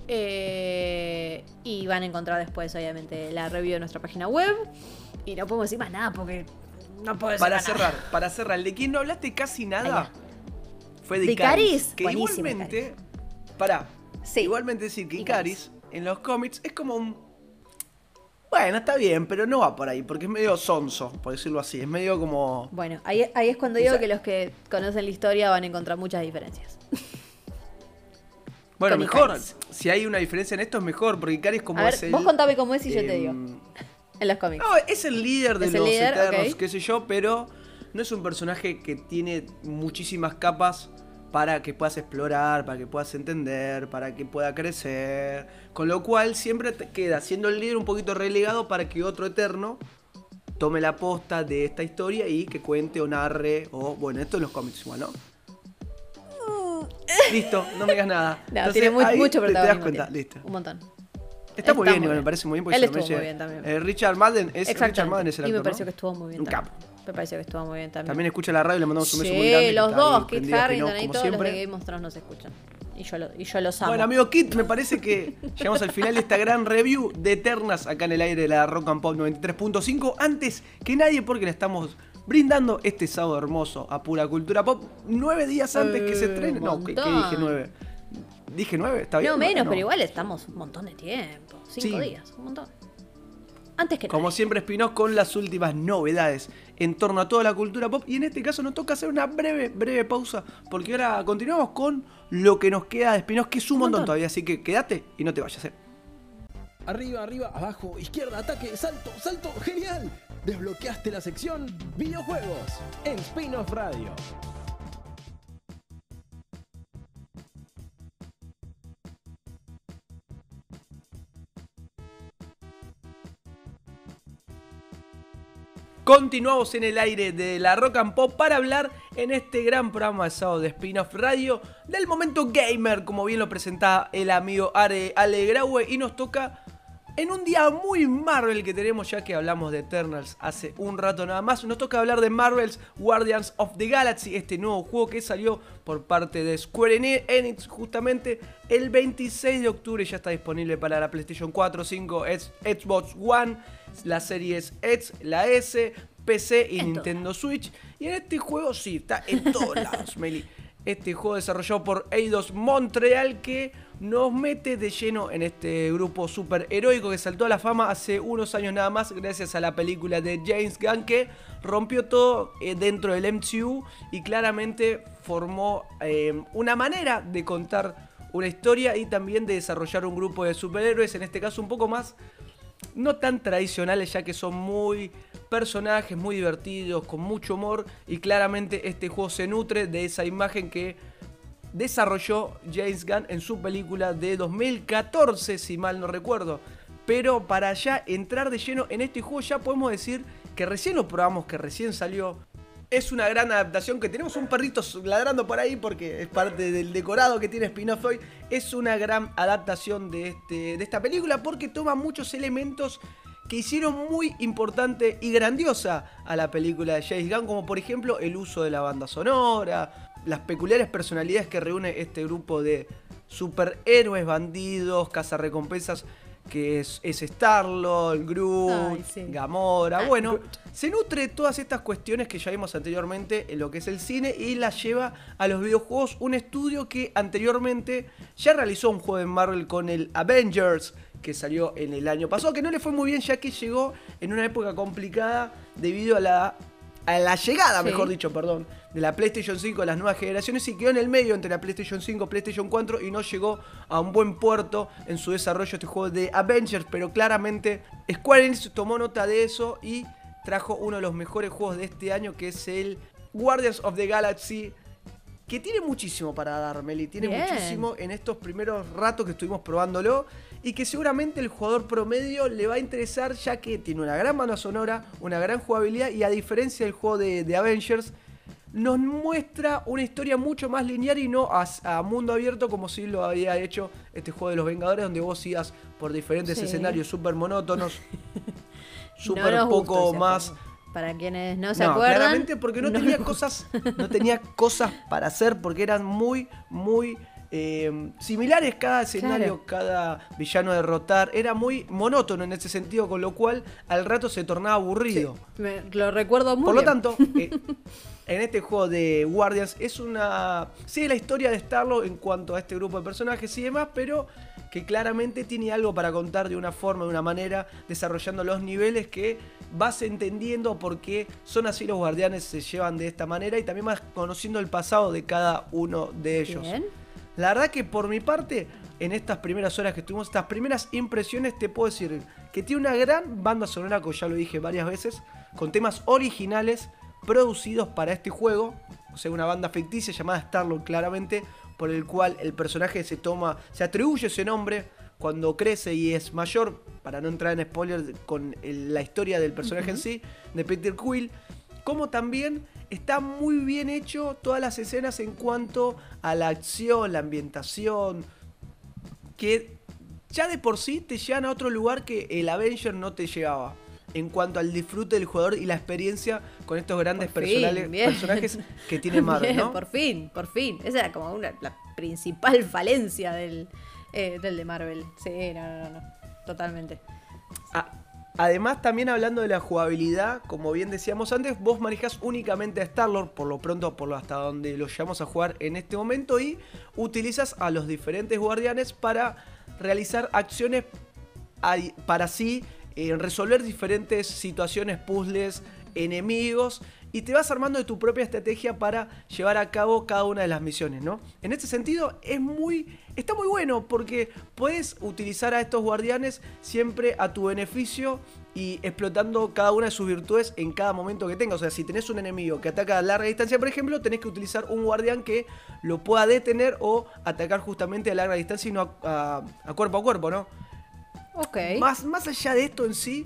Eh, y van a encontrar después, obviamente, la review de nuestra página web. Y no podemos decir más nada porque no puedo decir Para nada. cerrar, para cerrar, ¿de quién no hablaste casi nada? Fue de, ¿De Icaris. Icaris? Que igualmente, pará, Sí. igualmente decir que Icaris. Icaris en los cómics es como un... Bueno, está bien, pero no va por ahí, porque es medio sonso, por decirlo así. Es medio como... Bueno, ahí, ahí es cuando digo que los que conocen la historia van a encontrar muchas diferencias. Bueno, con mejor. Icaris. Si hay una diferencia en esto es mejor, porque Icaris como A ver, es el... vos contame cómo es y yo te digo. em, En los cómics. No, es el líder de los líder, Eternos, qué sé yo, pero no es un personaje que tiene muchísimas capas para que puedas explorar, para que puedas entender, para que pueda crecer. Con lo cual siempre te queda siendo el líder un poquito relegado para que otro Eterno tome la posta de esta historia y que cuente o narre, o bueno, esto en los cómics igual, ¿no? Listo, no me digas nada. Mm. No, Entonces, tiene mucho te- te das cuenta, tiene. listo. Un montón. Está, muy bien, muy me parece muy bien. porque Él estuvo muy merece. bien también. Eh, Richard Madden es. Richard Madden es el y me actor, pareció ¿no? que estuvo muy bien. Un capo. Me pareció que estuvo muy bien también. También escucha la radio, le mandamos un beso muy grande. Sí, que los ahí dos, Kit Harrington y como todos los de Game of Thrones nos escuchan. Y yo, lo- y yo los amo. Bueno, amigo Kit, me parece que llegamos al final de esta gran review de Eternas acá en el aire de la Rock and Pop 93.5. Antes que nadie, porque le estamos brindando este sábado hermoso a pura cultura pop. Nueve días antes que se Eh, estrene. No, ¿qué, qué montón. dije nueve? ¿Dije nueve? ¿Está bien? no menos, No. pero igual estamos un montón de tiempo. Cinco Sí. días, un montón. Antes que Como siempre, Spinoz con las últimas novedades en torno a toda la cultura pop. Y en este caso nos toca hacer una breve, breve pausa. Porque ahora continuamos con lo que nos queda de Spinoz, que es un, Un montón, montón. todavía. Así que quédate y no te vayas. ¿eh? Arriba, arriba, abajo, izquierda, ataque, salto, salto, genial. Desbloqueaste la sección videojuegos en Spin-off Radio. Continuamos en el aire de la Rock and Pop para hablar en este gran programa de sábado de Spin-off Radio del momento gamer, como bien lo presentaba el amigo Ale Graue. Y nos toca en un día muy Marvel que tenemos, ya que hablamos de Eternals hace un rato nada más. Nos toca hablar de Marvel's Guardians of the Galaxy, este nuevo juego que salió por parte de Square Enix justamente el 26 de octubre. Ya está disponible para la PlayStation 4, 5, X- Xbox One, las series X, la S, PC y En Nintendo Switch. Y en este juego sí, está en todos lados, Meli. Este juego desarrollado por Eidos Montreal que nos mete de lleno en este grupo super heroico que saltó a la fama hace unos años nada más gracias a la película de James Gunn que rompió todo eh, dentro del MCU y claramente formó eh, una manera de contar una historia y también de desarrollar un grupo de superhéroes, en este caso un poco más no tan tradicionales ya que son muy personajes muy divertidos, con mucho humor y claramente este juego se nutre de esa imagen que desarrolló James Gunn en su película de 2014, si mal no recuerdo. Pero para ya entrar de lleno en este juego ya podemos decir que recién lo probamos, que recién salió. Es una gran adaptación que tenemos un perrito ladrando por ahí porque es parte del decorado que tiene Spin-off hoy. Es una gran adaptación de, este, de esta película porque toma muchos elementos que hicieron muy importante y grandiosa a la película de James Gunn, como por ejemplo el uso de la banda sonora, las peculiares personalidades que reúne este grupo de superhéroes, bandidos, cazarrecompensas, que es, es Star-Lord, Groot, Ay, sí. Gamora, Ay, bueno, Groot. se nutre de todas estas cuestiones que ya vimos anteriormente en lo que es el cine y las lleva a los videojuegos, un estudio que anteriormente ya realizó un juego de Marvel con el Avengers, que salió en el año pasado, que no le fue muy bien ya que llegó en una época complicada debido a la a la llegada, Sí. mejor dicho, perdón, de la PlayStation 5 a las nuevas generaciones y quedó en el medio entre la PlayStation 5 y PlayStation 4 y no llegó a un buen puerto en su desarrollo este juego de Avengers, pero claramente Square Enix tomó nota de eso y trajo uno de los mejores juegos de este año que es el Guardians of the Galaxy que tiene muchísimo para dar, Meli. Tiene Bien. muchísimo en estos primeros ratos que estuvimos probándolo. Y que seguramente el jugador promedio le va a interesar, ya que tiene una gran banda sonora, una gran jugabilidad. Y a diferencia del juego de, de Avengers, nos muestra una historia mucho más lineal y no a, a mundo abierto como si lo había hecho este juego de los Vengadores, donde vos sigas por diferentes Sí. escenarios súper monótonos, No súper poco más. Para quienes no se No, acuerdan. claramente porque no, no tenía cosas, no tenía cosas para hacer porque eran muy, muy eh, similares cada escenario, cada villano a derrotar. Era muy monótono en ese sentido, con lo cual al rato se tornaba aburrido. Me- lo recuerdo muy Por lo tanto, eh, en este juego de Guardians es una. Sí, la historia de Starlo en cuanto a este grupo de personajes y demás, pero que claramente tiene algo para contar de una forma, de una manera, desarrollando los niveles que vas entendiendo por qué son así los guardianes, se llevan de esta manera y también vas conociendo el pasado de cada uno de ellos. Bien. La verdad que por mi parte, en estas primeras horas que tuvimos, estas primeras impresiones, te puedo decir que tiene una gran banda sonora, como ya lo dije varias veces, con temas originales producidos para este juego. O sea, una banda ficticia llamada Starlord, claramente, por el cual el personaje se toma, se atribuye ese nombre cuando crece y es mayor, para no entrar en spoilers con el- la historia del personaje en sí, de Peter Quill como también está muy bien hecho todas las escenas en cuanto a la acción, la ambientación, que ya de por sí te llevan a otro lugar que el Avenger no te llevaba. En cuanto al disfrute del jugador y la experiencia con estos grandes Por fin, personajes que tiene Marvel, ¿no? Por fin, por fin. Esa era como una, la principal falencia del, eh, del de Marvel. Sí, no, no, no, no. Totalmente. A- Además, también hablando de la jugabilidad, como bien decíamos antes, vos manejás únicamente a Star-Lord, por lo pronto, por lo hasta donde lo llevamos a jugar en este momento, y utilizas a los diferentes guardianes para realizar acciones para así eh, resolver diferentes situaciones, puzzles, enemigos, y te vas armando de tu propia estrategia para llevar a cabo cada una de las misiones, ¿no? En este sentido, es muy. Está muy bueno porque puedes utilizar a estos guardianes siempre a tu beneficio y explotando cada una de sus virtudes en cada momento que tengas. O sea, si tenés un enemigo que ataca a larga distancia, por ejemplo, tenés que utilizar un guardián que lo pueda detener o atacar justamente a larga distancia y no a, a- a cuerpo a cuerpo, ¿no? Ok. Más, más allá de esto en sí,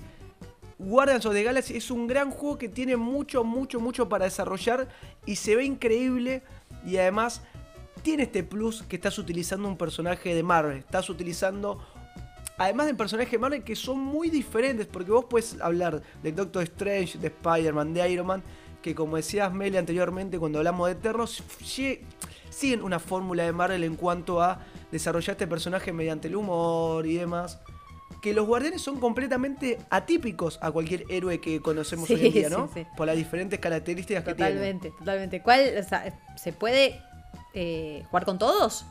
Guardians of the Galaxy es un gran juego que tiene mucho, mucho, mucho para desarrollar y se ve increíble y además tiene este plus que estás utilizando un personaje de Marvel, estás utilizando además de personajes de Marvel que son muy diferentes porque vos puedes hablar de Doctor Strange, de Spider-Man, de Iron Man, que como decías Meli anteriormente cuando hablamos de Eternos, lle- siguen una fórmula de Marvel en cuanto a desarrollar este personaje mediante el humor y demás que los guardianes son completamente atípicos a cualquier héroe que conocemos Sí, hoy en día, sí, ¿no? sí. Por las diferentes características que tienen. Totalmente, totalmente. ¿Cuál? O sea, ¿se puede eh, jugar con todos?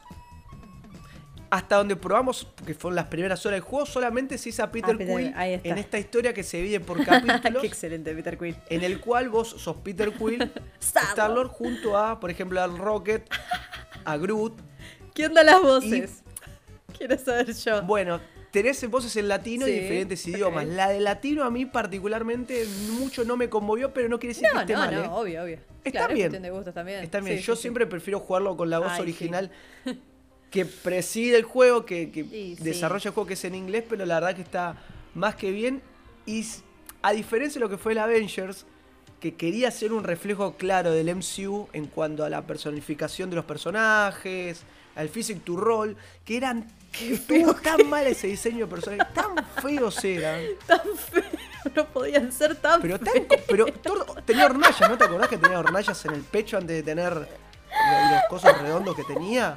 Hasta donde probamos, que fueron las primeras horas del juego, solamente se hizo a Peter, Ah, Peter- Quill ahí está. en esta historia que se divide por Qué capítulos. excelente, Peter Quill. en el cual vos sos Peter Quill, Star-Lord. Star-Lord junto a, por ejemplo, al Rocket, a Groot. ¿Qué onda las voces? Quiero saber yo. Bueno, tenés voces en latino y diferentes idiomas. La de latino a mí particularmente mucho no me conmovió, pero no quiere decir que esté no, mal. no, ¿eh? obvio, obvio. Está Claro, bien. de gustos también. Está bien, Sí, yo sí, siempre prefiero jugarlo con la voz Ay, original que preside el juego, que, desarrolla el juego que es en inglés, pero la verdad que está más que bien. Y a diferencia de lo que fue el Avengers, que quería ser un reflejo claro del MCU en cuanto a la personificación de los personajes, al physic to roll, que eran que estuvo tan mal ese diseño de personajes, tan feos eran. Tan feo, no podían ser tan Pero feos. tan, pero Thor tenía hornallas, ¿no te acordás que tenía hornallas en el pecho antes de tener lo- los cosos redondos que tenía?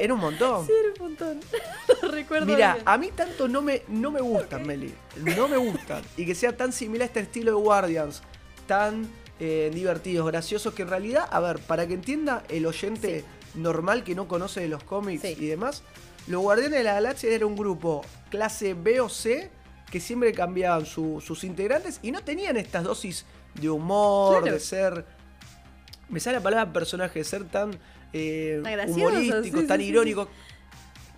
Era un montón. Sí, era un montón. Lo recuerdo Mira, a mí tanto no me, no me gustan, Meli. No me gustan. Y que sea tan similar a este estilo de Guardians. Tan eh, divertidos, graciosos, que en realidad, a ver, para que entienda el oyente normal que no conoce de los cómics Sí. y demás, los Guardianes de la Galaxia era un grupo clase B o C que siempre cambiaban su- sus integrantes y no tenían estas dosis de humor, Claro. de ser. Me sale la palabra personaje, de ser tan eh, humorístico, sí, tan sí, irónico.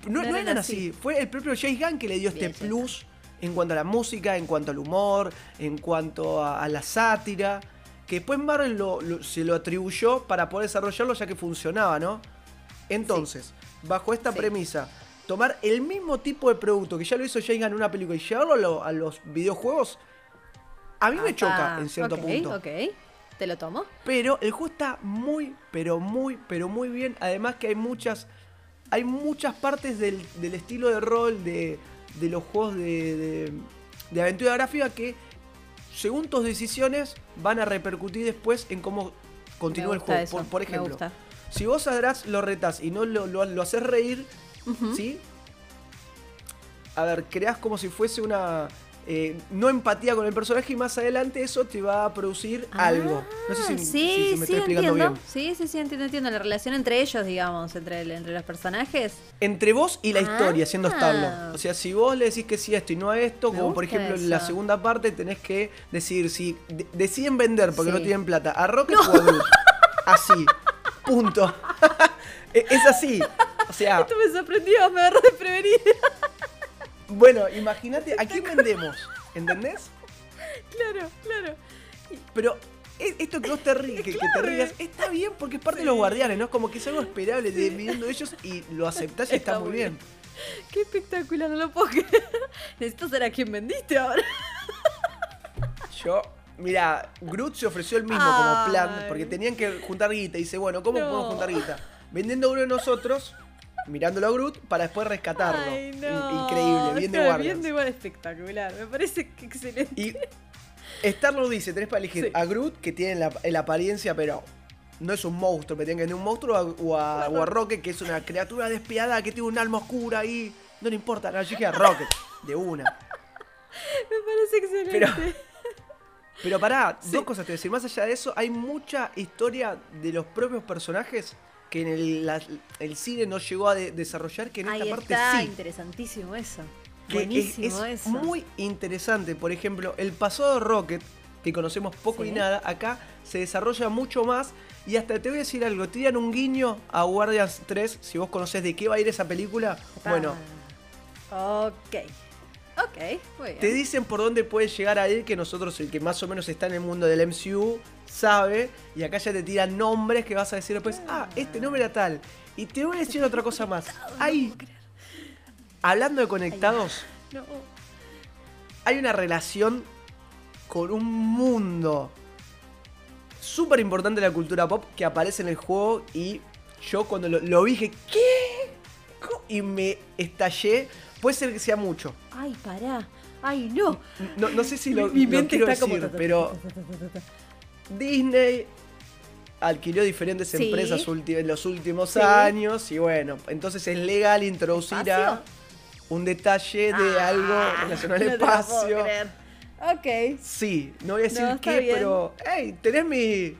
No, No no eran así. así. Fue el propio James Gunn que le dio Bien, este plus en cuanto a la música, en cuanto al humor, en cuanto a, a la sátira. Que después Marvel lo- lo- se lo atribuyó para poder desarrollarlo ya que funcionaba, ¿no? Entonces, bajo esta Sí. premisa, tomar el mismo tipo de producto que ya lo hizo Gunn en una película y llevarlo a, lo- a los videojuegos, a mí me Apa. choca en cierto punto. Ok, te lo tomo. Pero el juego está muy, pero muy, pero muy bien. Además que hay muchas, hay muchas partes del, del estilo de rol de, de los juegos de, de- de aventura gráfica que, según tus decisiones, van a repercutir después en cómo continúa el juego. Por, ejemplo, si vos a Drax lo retas y no lo, lo, lo haces reír, ¿sí? A ver, creas como si fuese una... eh, no empatía con el personaje y más adelante eso te va a producir algo. No sé si, Ah, si- sí, si me sí, estoy explicando entiendo. bien. Sí, sí, sí, entiendo, entiendo. La relación entre ellos, digamos, entre, el- entre los personajes. Entre vos y la historia, Ah. siendo Star-Lord. O sea, si vos le decís que sí a esto y no a esto, Me como por ejemplo en la segunda parte tenés que decir si de- deciden vender porque no tienen plata a Rocket o a Groot. Así. Punto. Es así. O sea, Esto me sorprendió, me agarró desprevenida. Bueno, imagínate, ¿a quién vendemos? ¿Entendés? claro, claro. Pero esto que vos te, ríes, que, que te rías, está bien porque es parte de los guardianes, ¿no? Es como que es algo esperable de viendo ellos y lo aceptás y está, Está muy bien. Qué espectacular, no lo puedo creer. Necesito ser a quien vendiste ahora. Yo, mira, Groot se ofreció el mismo Ay. como plan, porque tenían que juntar guita. Y dice, bueno, ¿cómo No. podemos juntar guita? Vendiendo uno de nosotros, mirándolo a Groot, para después rescatarlo. Ay, In- no. Increíble, bien de Está guardias. Bien de guardia, espectacular. Me parece que excelente. Y Star-Lord dice, tenés para elegir Sí. a Groot, que tiene la, la apariencia, pero no es un monstruo, me tienen que tener un monstruo, o a, o a- o a Rocket, que es una criatura despiadada, que tiene un alma oscura ahí. No le importa, no, yo dije a Rocket, de una. Me parece excelente. Pero pará, Sí. dos cosas te decir. Más allá de eso, hay mucha historia de los propios personajes que en el, la- el cine no llegó a de- desarrollar, que en Ahí esta parte está, sí. interesantísimo eso. Que Buenísimo es, eso. muy interesante. Por ejemplo, el pasado de Rocket, que conocemos poco Sí. y nada, acá se desarrolla mucho más. Y hasta te voy a decir algo, te dan un guiño a Guardians 3, si vos conocés de qué va a ir esa película. Bueno, Ok. Ok, muy bien. Te dicen por dónde puedes llegar a ir, que nosotros, el que más o menos está en el mundo del MCU, sabe. Y acá ya te tiran nombres que vas a decir después, ah, este nombre era tal. Y te voy a decir otra cosa más. Hay, hablando de conectados, hay una relación con un mundo súper importante de la cultura pop que aparece en el juego y yo cuando lo, lo vi dije, ¿qué? Y me estallé. Puede ser que sea mucho. Ay, pará. Ay, no. No, no sé si lo, Mi lo mente quiero está como decir, pero Disney adquirió diferentes Sí. empresas en los últimos Sí. años y bueno, entonces es legal introducir a un detalle de Ah, algo relacionado al no espacio. Ok. Sí, no voy a decir No, qué, bien. pero hey, tenés mi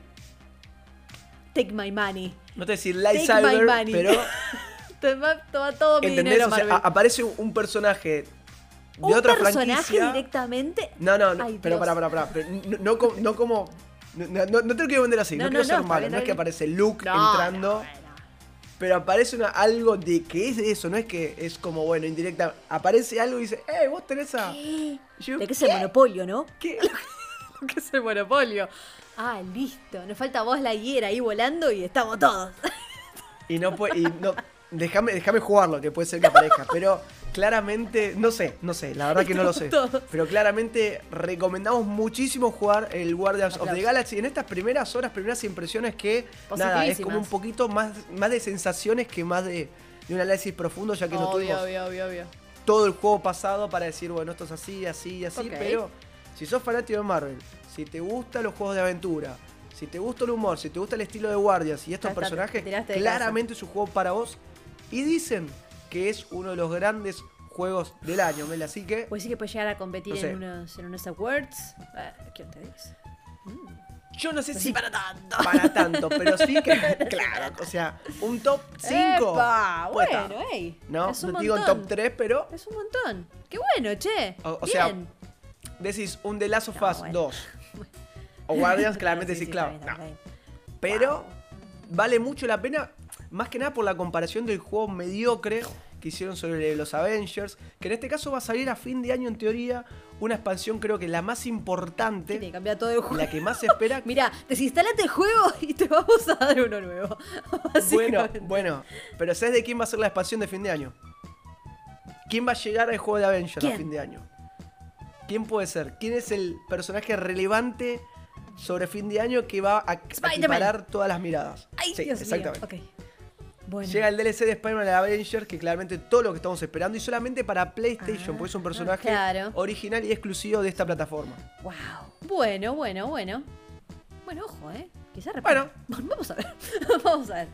Take my money. no te voy a decir Take lightsaber, my money. pero Toma, toma todo mi ¿entendés? dinero, O sea, Marvel. aparece un, personaje de ¿Un otra personaje franquicia. directamente? No, no, no, Ay, pero pará, pará, pará. no, no como- no como. No, no, no te lo quiero vender así, no, No, quiero no, ser malo. bien, no es que aparece Luke entrando. Pero aparece una, algo de que es de eso, no es que es como, bueno, indirecta. Aparece algo y dice, ¡eh, vos tenés a. ¿Qué? Yo, ¿De qué es el monopolio, no? ¿Qué? ¿Qué es el monopolio? Ah, listo. Nos falta vos la hiera ahí volando y estamos todos. Y no puede. Y no. Déjame, déjame jugarlo, que puede ser que aparezca. Pero claramente, no sé, no sé, la verdad que no lo sé. Pero claramente recomendamos muchísimo jugar el Guardians of the. Galaxy en estas primeras horas, primeras impresiones que nada, es como un poquito más, más de sensaciones que más de, de un análisis profundo, ya que no tuvimos obvio, obvio, obvio. todo el juego pasado para decir, bueno, esto es así, así y así, pero si sos fanático de Marvel, si te gustan los juegos de aventura, si te gusta el humor, si te gusta el estilo de guardias y estos está, personajes, claramente es un juego para vos. Y dicen que es uno de los grandes juegos del año, Mel, así que Pues sí que puede llegar a competir No sé. en, unos, en unos awards. ¿Quién te dice? yo no sé Pues si sí, para tanto. para tanto, pero sí que, claro, o sea, un top 5. ¡Epa! Bueno, ey. No, es un no digo montón. top 3, pero Es un montón. Qué bueno, che. O- o sea, decís un The Last of No, Us bueno. 2. O Guardians, claramente sí, claro. No. Pero vale mucho la pena, más que nada por la comparación del juego mediocre que hicieron sobre los Avengers, que en este caso va a salir a fin de año en teoría, una expansión creo que la más Tiene que importante, cambiar todo el juego. la que más se espera. Mira, desinstalate el juego y te vamos a dar uno nuevo. bueno, bueno, pero ¿sabes de quién va a ser la expansión de fin de año? ¿Quién va a llegar al juego de Avengers a fin de año? ¿Quién puede ser? ¿Quién es el personaje relevante sobre fin de año que va a, equiparar todas las miradas? Ay, sí, Dios exactamente. mío. Bueno. Llega el DLC de Spider-Man de Avengers, que claramente todo lo que estamos esperando, y solamente para PlayStation, Ah, porque es un personaje claro. original y exclusivo de esta plataforma. Wow. Bueno, bueno, bueno. Bueno, ojo, ¿eh? Quizás Bueno. Vamos a ver. Vamos a ver.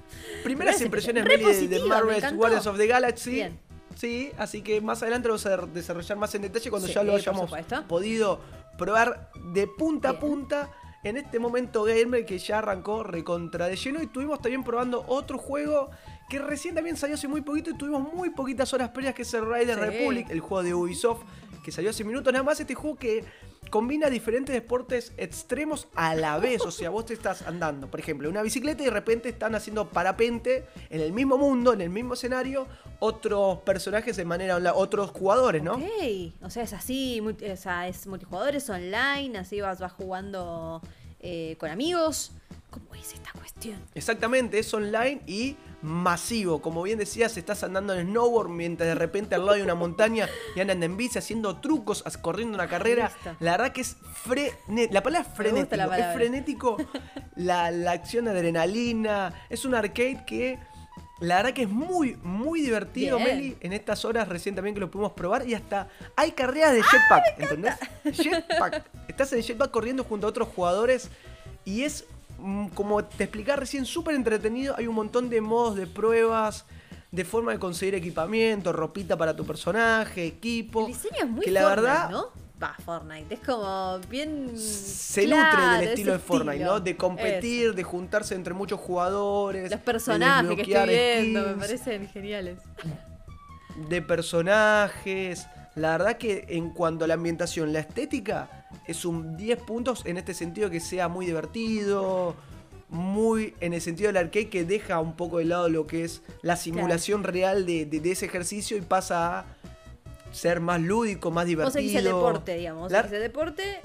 Primeras impresiones, de, de Marvel's. Guardians of the Galaxy. Bien. Sí, así que más adelante lo vamos a desarrollar más en detalle cuando Sí, ya lo hayamos podido probar de punta a punta. En este momento gamer que ya arrancó recontra de lleno y estuvimos también probando otro juego que recién también salió hace muy poquito y tuvimos muy poquitas horas previas que es el Riders Sí. Republic, el juego de Ubisoft que salió hace minutos nada más este juego que combina diferentes deportes extremos a la vez, o sea, vos te estás andando, por ejemplo, en una bicicleta y de repente están haciendo parapente en el mismo mundo, en el mismo escenario, otros personajes de manera online, otros jugadores, ¿no? Ok. O sea, es así. o sea, es multijugadores online. Así vas, vas jugando eh, con amigos. ¿Cómo es esta cuestión? Exactamente, es online y masivo. Como bien decías, estás andando en snowboard mientras de repente al lado hay una montaña y andan en bici haciendo trucos, corriendo una carrera. listo. La verdad que es frenético. La palabra es frenético. la es frenético la, la acción de adrenalina. Es un arcade que la verdad que es muy, muy divertido, Bien. Meli. En estas horas recién también que lo pudimos probar. Y hasta hay carreras de jetpack, ¿entendés? Jetpack. Estás en jetpack corriendo junto a otros jugadores. Y es, como te explicaba recién, súper entretenido. Hay un montón de modos de pruebas. De forma de conseguir equipamiento, ropita para tu personaje, equipo. El diseño es muy que la Fortnite, verdad ¿no? Va, Fortnite. Es como bien. se claro, nutre del estilo de Fortnite, estilo. ¿no? De competir, de juntarse entre muchos jugadores. Los de personajes que estoy viendo me parecen geniales. De personajes. La verdad que en cuanto a la ambientación, la estética es un 10 puntos en este sentido que sea muy divertido, muy en el sentido del arcade que deja un poco de lado lo que es la simulación real de, de- de ese ejercicio y pasa a ser más lúdico, más divertido. Vos seguís el deporte, digamos. La- seguís el deporte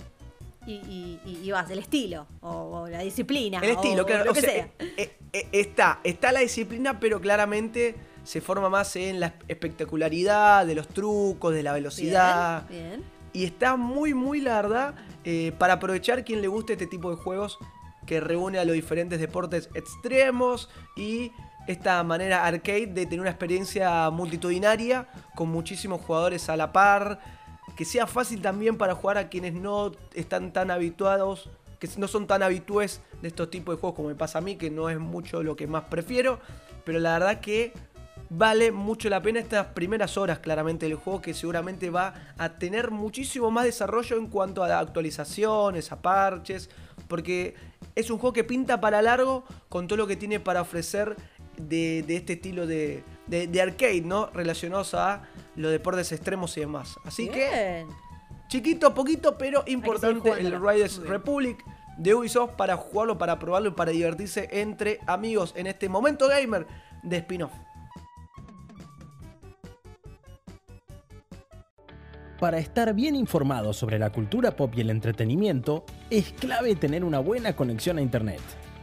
y, y- vas, el estilo. O, o la disciplina. El estilo, o claro. Lo o que sea, sea. eh, eh, está, está la disciplina, pero claramente se forma más en la espectacularidad, de los trucos, de la velocidad. Bien, bien. Y está muy, muy la verdad, eh, para aprovechar quien le guste este tipo de juegos que reúne a los diferentes deportes extremos y esta manera arcade de tener una experiencia multitudinaria con muchísimos jugadores a la par, que sea fácil también para jugar a quienes no están tan habituados, que no son tan habitués de estos tipos de juegos como me pasa a mí, que no es mucho lo que más prefiero, pero la verdad que vale mucho la pena estas primeras horas claramente del juego que seguramente va a tener muchísimo más desarrollo en cuanto a actualizaciones, a parches, porque es un juego que pinta para largo con todo lo que tiene para ofrecer de, de este estilo de, de- de arcade, ¿no? Relacionados a los deportes extremos y demás. Así que, chiquito, poquito, pero importante el. Riders. Republic de Ubisoft para jugarlo, para probarlo y para divertirse entre amigos en este momento gamer de spin-off. Para estar bien informado sobre la cultura pop y el entretenimiento, es clave tener una buena conexión a Internet.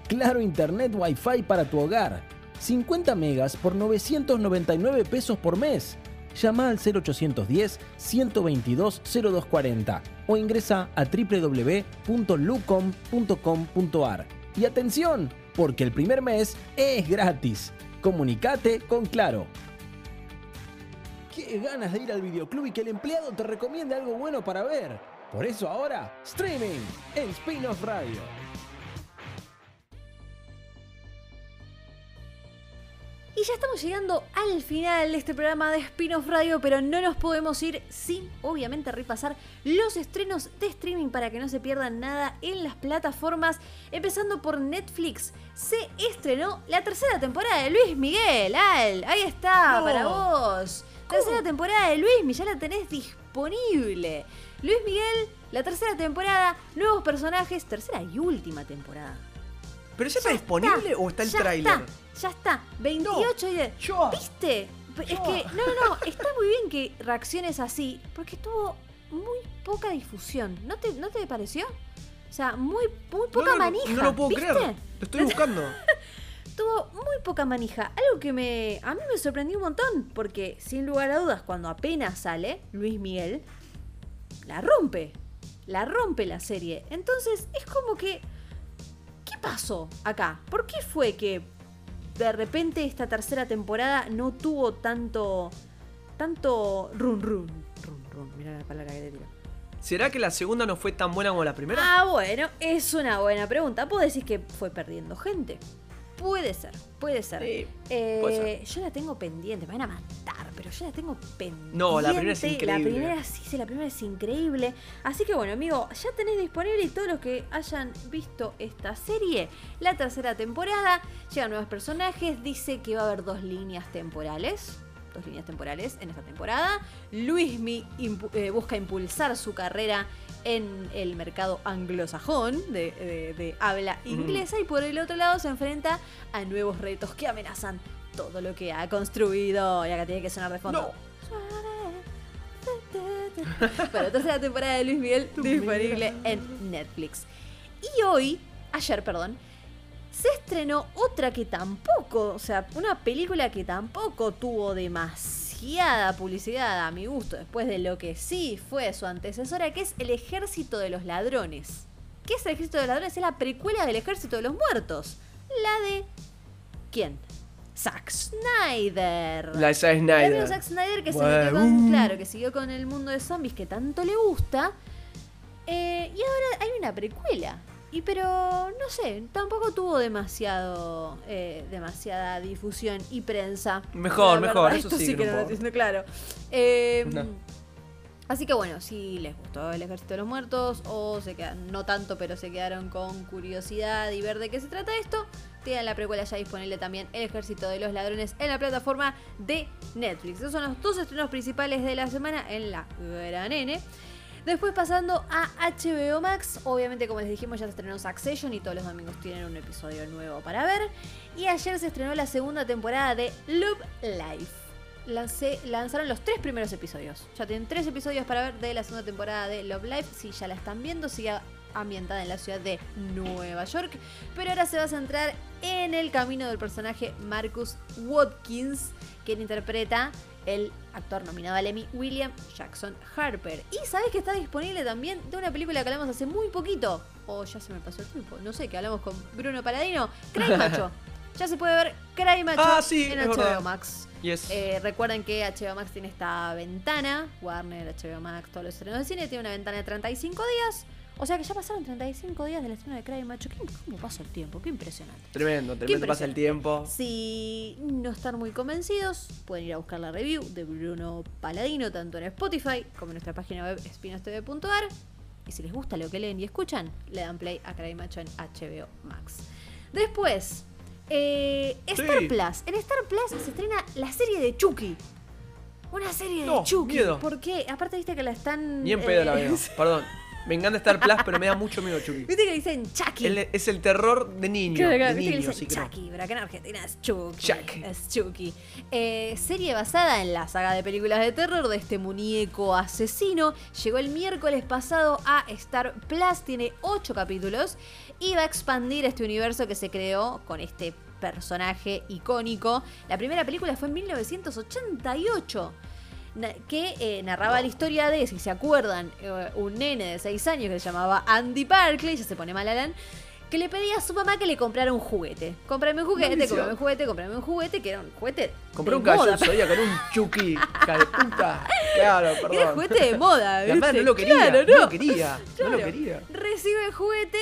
Claro Internet Wi-Fi para tu hogar. 50 megas por 999 pesos por mes. Llama al 0810-122-0240 o ingresa a www.lucom.com.ar. Y atención, porque el primer mes es gratis. Comunicate con Claro. Qué ganas de ir al videoclub y que el empleado te recomiende algo bueno para ver. Por eso ahora, streaming en Spin-off Radio. Y ya estamos llegando al final de este programa de Spin-off Radio, pero no nos podemos ir sin, obviamente, repasar los estrenos de streaming para que no se pierdan nada en las plataformas. Empezando por Netflix, se estrenó la tercera temporada de Luis Miguel. Al, ahí está, No. para vos. Tercera temporada de Luis, ya la tenés disponible. Luis Miguel La tercera temporada, nuevos personajes, tercera y última temporada. ¿Pero ya está disponible o está el ya tráiler? Está, ya está. 28 días. yo. ¿Viste? Es que, no, no, no, está muy bien que reacciones así, porque tuvo muy poca difusión. ¿No te, ¿no te pareció? O sea, muy, muy poca no, no, manija. No lo puedo ¿viste? creer. Lo estoy buscando. Tuvo muy poca manija. Algo que me a mí me sorprendió un montón, porque sin lugar a dudas, cuando apenas sale Luis Miguel, la rompe. La rompe la serie. Entonces, es como que. ¿Qué pasó acá? ¿Por qué fue que de repente esta tercera temporada no tuvo tanto. tanto run run? Run run, mira la palabra que te tiro. ¿Será que la segunda no fue tan buena como la primera? Ah, bueno, es una buena pregunta. Vos decís que fue perdiendo gente. Puede ser, puede ser. Sí, Eh, puede ser. Yo la tengo pendiente, me van a matar, pero yo la tengo pendiente. No, la primera es La increíble. primera sí, sí, la primera es increíble. Así que bueno, amigo, ya tenés disponible todos los que hayan visto esta serie, la tercera temporada, llegan nuevos personajes, dice que va a haber dos líneas temporales. Dos líneas temporales en esta temporada. Luismi impu- eh, busca impulsar su carrera en el mercado anglosajón de, de- de habla inglesa y por el otro lado se enfrenta a nuevos retos que amenazan todo lo que ha construido. Y acá tiene que sonar de fondo. Bueno, tercera temporada de Luis Miguel disponible en Netflix. Y hoy, ayer, perdón, se estrenó otra que tampoco, o sea, una película que tampoco tuvo publicidad a mi gusto, después de lo que sí fue su antecesora, que es El Ejército de los Ladrones. ¿Qué es El Ejército de los Ladrones? Es la precuela del Ejército de los Muertos. La de... ¿Quién? Zack Snyder. La de Zack Snyder. Zack Snyder que metió con, claro, que siguió con el mundo de zombies que tanto le gusta. Eh, y ahora hay una precuela. Y pero no sé, tampoco tuvo demasiado eh, demasiada difusión y prensa. Mejor, mejor, verdad, eso esto sí sí que no entiendo, claro. Eh, No. Así que bueno, si les gustó el Ejército de los Muertos o se quedan, no tanto, pero se quedaron con curiosidad y ver de qué se trata esto, tienen la precuela ya disponible también El Ejército de los Ladrones en la plataforma de Netflix. Esos son los dos estrenos principales de la semana en la Gran N. Después pasando a HBO Max, obviamente como les dijimos ya se estrenó Succession y todos los domingos tienen un episodio nuevo para ver. Y ayer se estrenó la segunda temporada de Love Life. Lancé- lanzaron los tres primeros episodios. Ya tienen tres episodios para ver de la segunda temporada de Love Life. Si ya la están viendo, sigue ambientada en la ciudad de Nueva York. Pero ahora se va a centrar en el camino del personaje Marcus Watkins, quien interpreta el actor nominado al Emmy William Jackson Harper. Y sabes que está disponible también de una película que hablamos hace muy poquito. O ya se me pasó el tiempo. No sé, que hablamos con Bruno Paladino. Cry Macho. ya se puede ver Cry Macho Ah, sí, en HBO. Max. Yes. Eh, recuerden que HBO Max tiene esta ventana, Warner, HBO Max, todos los estrenos de cine, tiene una ventana de 35 días. O sea que ya pasaron 35 días del estreno de Cry Macho. ¿Qué- ¿Cómo pasa el tiempo? Qué impresionante. tremendo, tremendo pasa el tiempo. Si no están muy convencidos, pueden ir a buscar la review de Bruno Paladino, tanto en Spotify como en nuestra página web spinostv.ar. Y si les gusta lo que leen y escuchan, le dan play a Cry Macho en HBO Max. Después, eh, Star Sí. Plus. En Star Plus se estrena la serie de Chucky. Una serie de Chucky. miedo. ¿Por qué? Aparte, viste que la están. Ni en pedo la eh, veo. Perdón. Me encanta Star Plus, pero me da mucho miedo Chucky. Viste que dicen Chucky. Es el terror de niño. Claro, claro, de viste que niño, le sí creo. Chucky, pero acá en Argentina es Chucky. Chucky. Es Chucky. Eh, serie basada en la saga de películas de terror de este muñeco asesino. Llegó el miércoles pasado a Star Plus, tiene 8 capítulos y va a expandir este universo que se creó con este personaje icónico. La primera película fue en 1988 na- que eh, narraba la historia de, si se acuerdan, eh, un nene de 6 años que se llamaba Andy Barclay, ya se pone mal Alan, que le pedía a su mamá que le comprara un juguete. Cómprame un juguete, cómprame un juguete, cómprame un juguete, que era un juguete Compré un Zodíaco con un de puta. Claro, Era perdón. juguete de moda, ¿viste? no lo quería. Claro, no. lo quería. No lo Claro. quería. Recibe el juguete,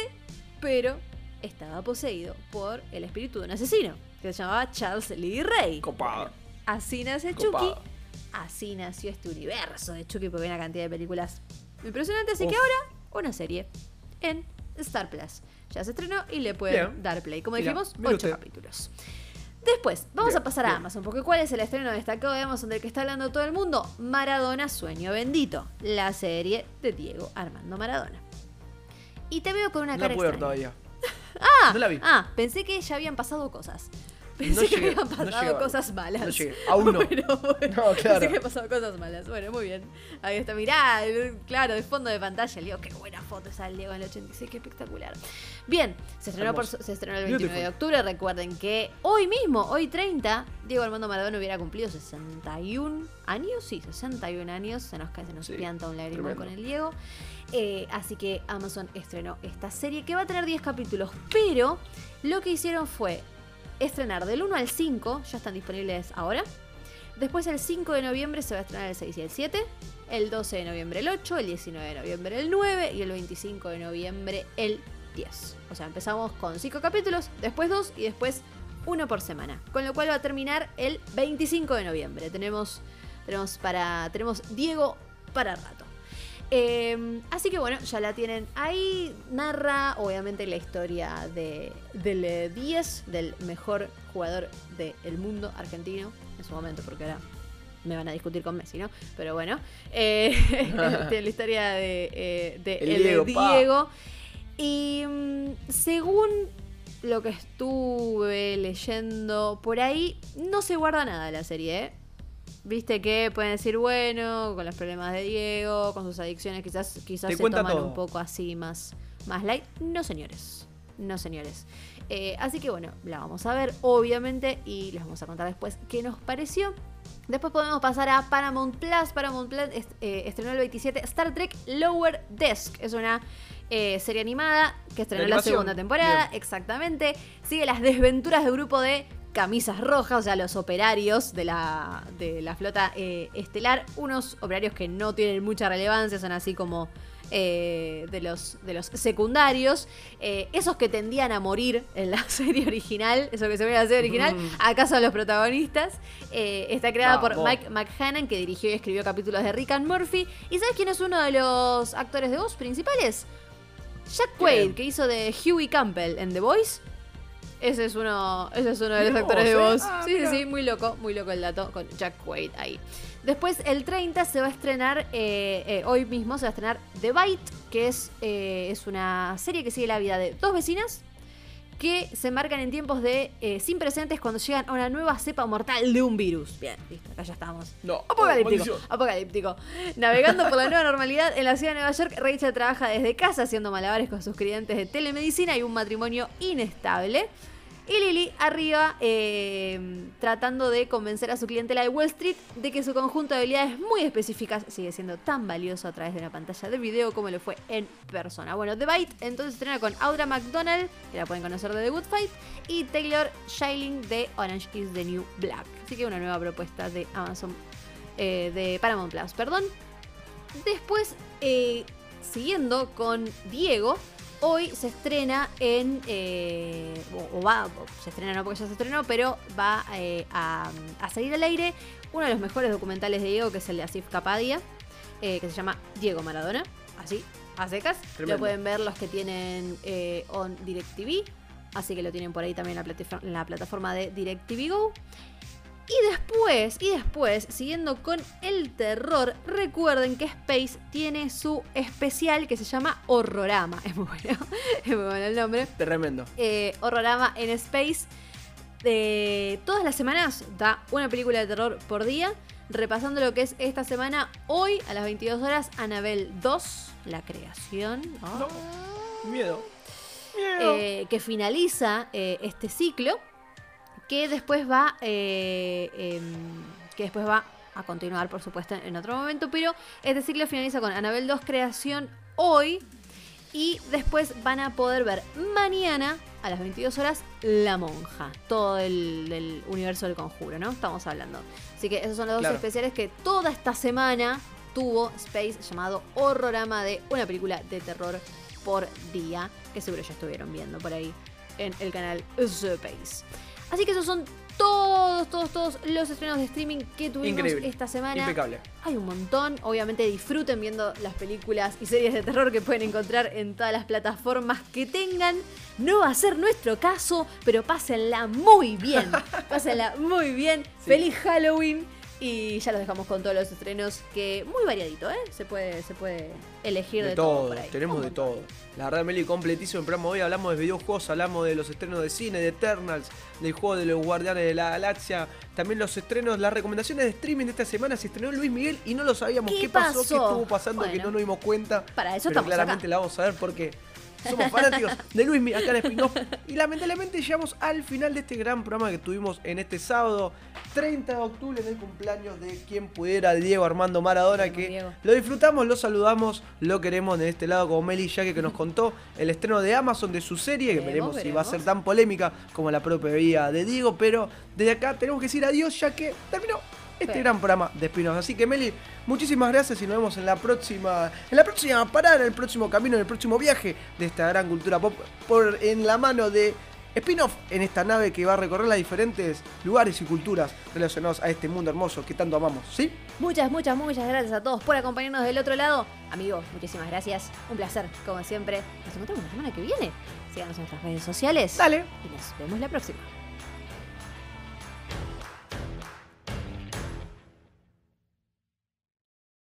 pero estaba poseído por el espíritu de un asesino, que se llamaba Charles Lee Ray. Copado. Así nace Copado. Chucky. Así nació este universo de Chucky porque hay una cantidad de películas impresionantes. Así que ahora una serie en Star Plus. Ya se estrenó y le pueden Bien. dar play. Como dijimos, mira 8 usted. capítulos. Después, vamos Bien, a pasar a bien. Amazon, porque ¿cuál es el estreno destacado de Amazon del que está hablando todo el mundo? Maradona Sueño Bendito, la serie de Diego Armando Maradona. Y te veo con una No cara ver extraña. todavía. Ah, No la vi. ah, pensé que ya habían pasado cosas. Pensé No que llegué, habían no pasado llegué cosas malas. no llegué, aún no. Bueno, bueno, No, Pensé claro. que habían pasado cosas malas. Bueno, muy bien. Ahí está, mirá, claro, de fondo de pantalla, el Diego, qué buena foto esa del Diego en el 86, qué espectacular. Bien, se estrenó, por se estrenó el 29 de octubre. Recuerden que hoy mismo, hoy 30, Diego Armando Maradona hubiera cumplido 61 años. Sí, 61 años. Se nos cae, se nos Sí, pianta un tremendo. con el Diego. Eh, así que Amazon estrenó esta serie que va a tener 10 capítulos, pero lo que hicieron fue estrenar del 1 al 5, ya están disponibles ahora. Después el 5 de noviembre se va a estrenar el 6 y el 7, el 12 de noviembre el 8, el 19 de noviembre el 9 y el 25 de noviembre el 10. O sea, empezamos con 5 capítulos, después 2 y después uno por semana. Con lo cual va a terminar el 25 de noviembre. Tenemos, tenemos, para, tenemos Diego para rato. Eh, así que bueno, ya la tienen ahí. Narra obviamente la historia de, del eh, 10, del mejor jugador del mundo argentino en su momento, porque ahora me van a discutir con Messi, ¿no? Pero bueno, eh, la historia de, eh, de El el Diego, pa. Diego. Y mm, según lo que estuve leyendo por ahí, no se guarda nada de la serie, ¿eh? Viste que pueden decir, bueno, con los problemas de Diego, con sus adicciones, quizás, quizás Te se toman todo. un poco así más, más light. No, señores. No, señores. Eh, así que bueno, la vamos a ver, obviamente, y les vamos a contar después qué nos pareció. Después podemos pasar a Paramount Plus. Paramount Plus est- eh, estrenó el 27 Star Trek Lower Desk. Es una eh, serie animada que estrenó la segunda temporada. Bien. Exactamente. Sigue las desventuras del grupo de camisas rojas, o sea, los operarios de la, de la flota eh, estelar. Unos operarios que no tienen mucha relevancia, son así como eh, de, los, de los secundarios. Eh, esos que tendían a morir en la serie original, eso que se ve en la serie original, Mm. acá son los protagonistas. Eh, está creada por Vamos. Mike McHannon, que dirigió y escribió capítulos de Rick and Murphy. ¿Y sabes quién es uno de los actores de voz principales? Jack Quaid, que hizo de Huey Campbell en The Voice. Ese es uno, ese es uno de los actores de voz. Ah, sí, sí, sí, muy loco, muy loco el dato con Jack Quaid ahí. Después, el 30 se va a estrenar, eh, eh, hoy mismo se va a estrenar The Bite, que es, eh, es una serie que sigue la vida de dos vecinas que se marcan en tiempos de sin presentes cuando llegan a una nueva cepa mortal de un virus. Bien, listo, acá ya estamos. No. Apocalíptico, Oh, maldición. apocalíptico. Navegando por la nueva normalidad en la ciudad de Nueva York, Rachel trabaja desde casa haciendo malabares con sus clientes de telemedicina y un matrimonio inestable. Y Lily arriba eh, tratando de convencer a su clientela de Wall Street de que su conjunto de habilidades muy específicas sigue siendo tan valioso a través de una pantalla de video como lo fue en persona. Bueno, The Bite entonces estrena con Audra McDonald, que la pueden conocer de The Good Fight, y Taylor Schilling de Orange is the New Black. Así que una nueva propuesta de Amazon, eh, de Paramount Plus, perdón. Después, eh, siguiendo con Diego, hoy se estrena en. eh, o, o va, se estrena no porque ya se estrenó, pero va eh, a, a salir al aire uno de los mejores documentales de Diego, que es el de Asif Kapadia, eh, que se llama Diego Maradona. Así, a secas. Tremendo. Lo pueden ver los que tienen on DirecTV. Así que lo tienen por ahí también en la, plataforma- en la plataforma de DirecTV Go. Y después, y después, siguiendo con el terror, recuerden que Space tiene su especial que se llama Horrorama. Es muy bueno, es muy bueno el nombre. Tremendo. Eh, Horrorama en Space. Eh, todas las semanas da una película de terror por día. Repasando lo que es esta semana, hoy a las 22 horas, Anabel 2, la creación. No. Miedo. Miedo. eh, que finaliza este ciclo, que después va, eh, em, que después va a continuar, por supuesto, en otro momento, pero este ciclo finaliza con Anabel 2 creación hoy y después van a poder ver mañana a las 22 horas La Monja, todo el, el universo del conjuro, ¿no? Estamos hablando. Así que esos son los dos especiales que toda esta semana tuvo Space llamado Horrorama de una película de terror por día, que seguro ya estuvieron viendo por ahí en el canal Space. Así que esos son todos, todos, todos los estrenos de streaming que tuvimos Increíble. esta semana. Impecable. Hay un montón. Obviamente disfruten viendo las películas y series de terror que pueden encontrar en todas las plataformas que tengan. No va a ser nuestro caso, pero pásenla muy bien. pásenla muy bien. Sí. Feliz Halloween. Y ya los dejamos con todos los estrenos que muy variadito, ¿eh? Se puede, se puede elegir de, De todo, por ahí. tenemos de todo. La verdad, Meli, completísimo el programa. Hoy hablamos de videojuegos, hablamos de los estrenos de cine, de Eternals, del juego de los Guardianes de la Galaxia, también los estrenos, las recomendaciones de streaming de esta semana. Se estrenó Luis Miguel y no lo sabíamos. ¿Qué ¿Qué, pasó? ¿Qué estuvo pasando que no nos dimos cuenta? Para eso Pero estamos claramente acá. la vamos a ver porque somos fanáticos de Luis Miguel acá en Spin-Off. Y lamentablemente llegamos al final de este gran programa que tuvimos en este sábado, 30 de octubre, en el cumpleaños de quien pudiera, Diego Armando Maradona, que Diego. lo disfrutamos, lo saludamos, lo queremos de este lado como Meli Yaque que nos contó el estreno de Amazon de su serie, que Veremos, veremos, si va a ser tan polémica como la propia vida de Diego, pero desde acá tenemos que decir adiós ya que terminó este gran programa de Spin-Off. Así que Meli, muchísimas gracias y nos vemos en la próxima, en la próxima parada, en el próximo camino, en el próximo viaje de esta gran cultura pop por en la mano de Spin-Off en esta nave que va a recorrer las diferentes lugares y culturas relacionados a este mundo hermoso que tanto amamos, ¿sí? Muchas, muchas, muchas gracias a todos por acompañarnos del otro lado. Amigos, muchísimas gracias. Un placer, como siempre. Nos encontramos la semana que viene. Síganos en nuestras redes sociales. Dale. Y nos vemos la próxima.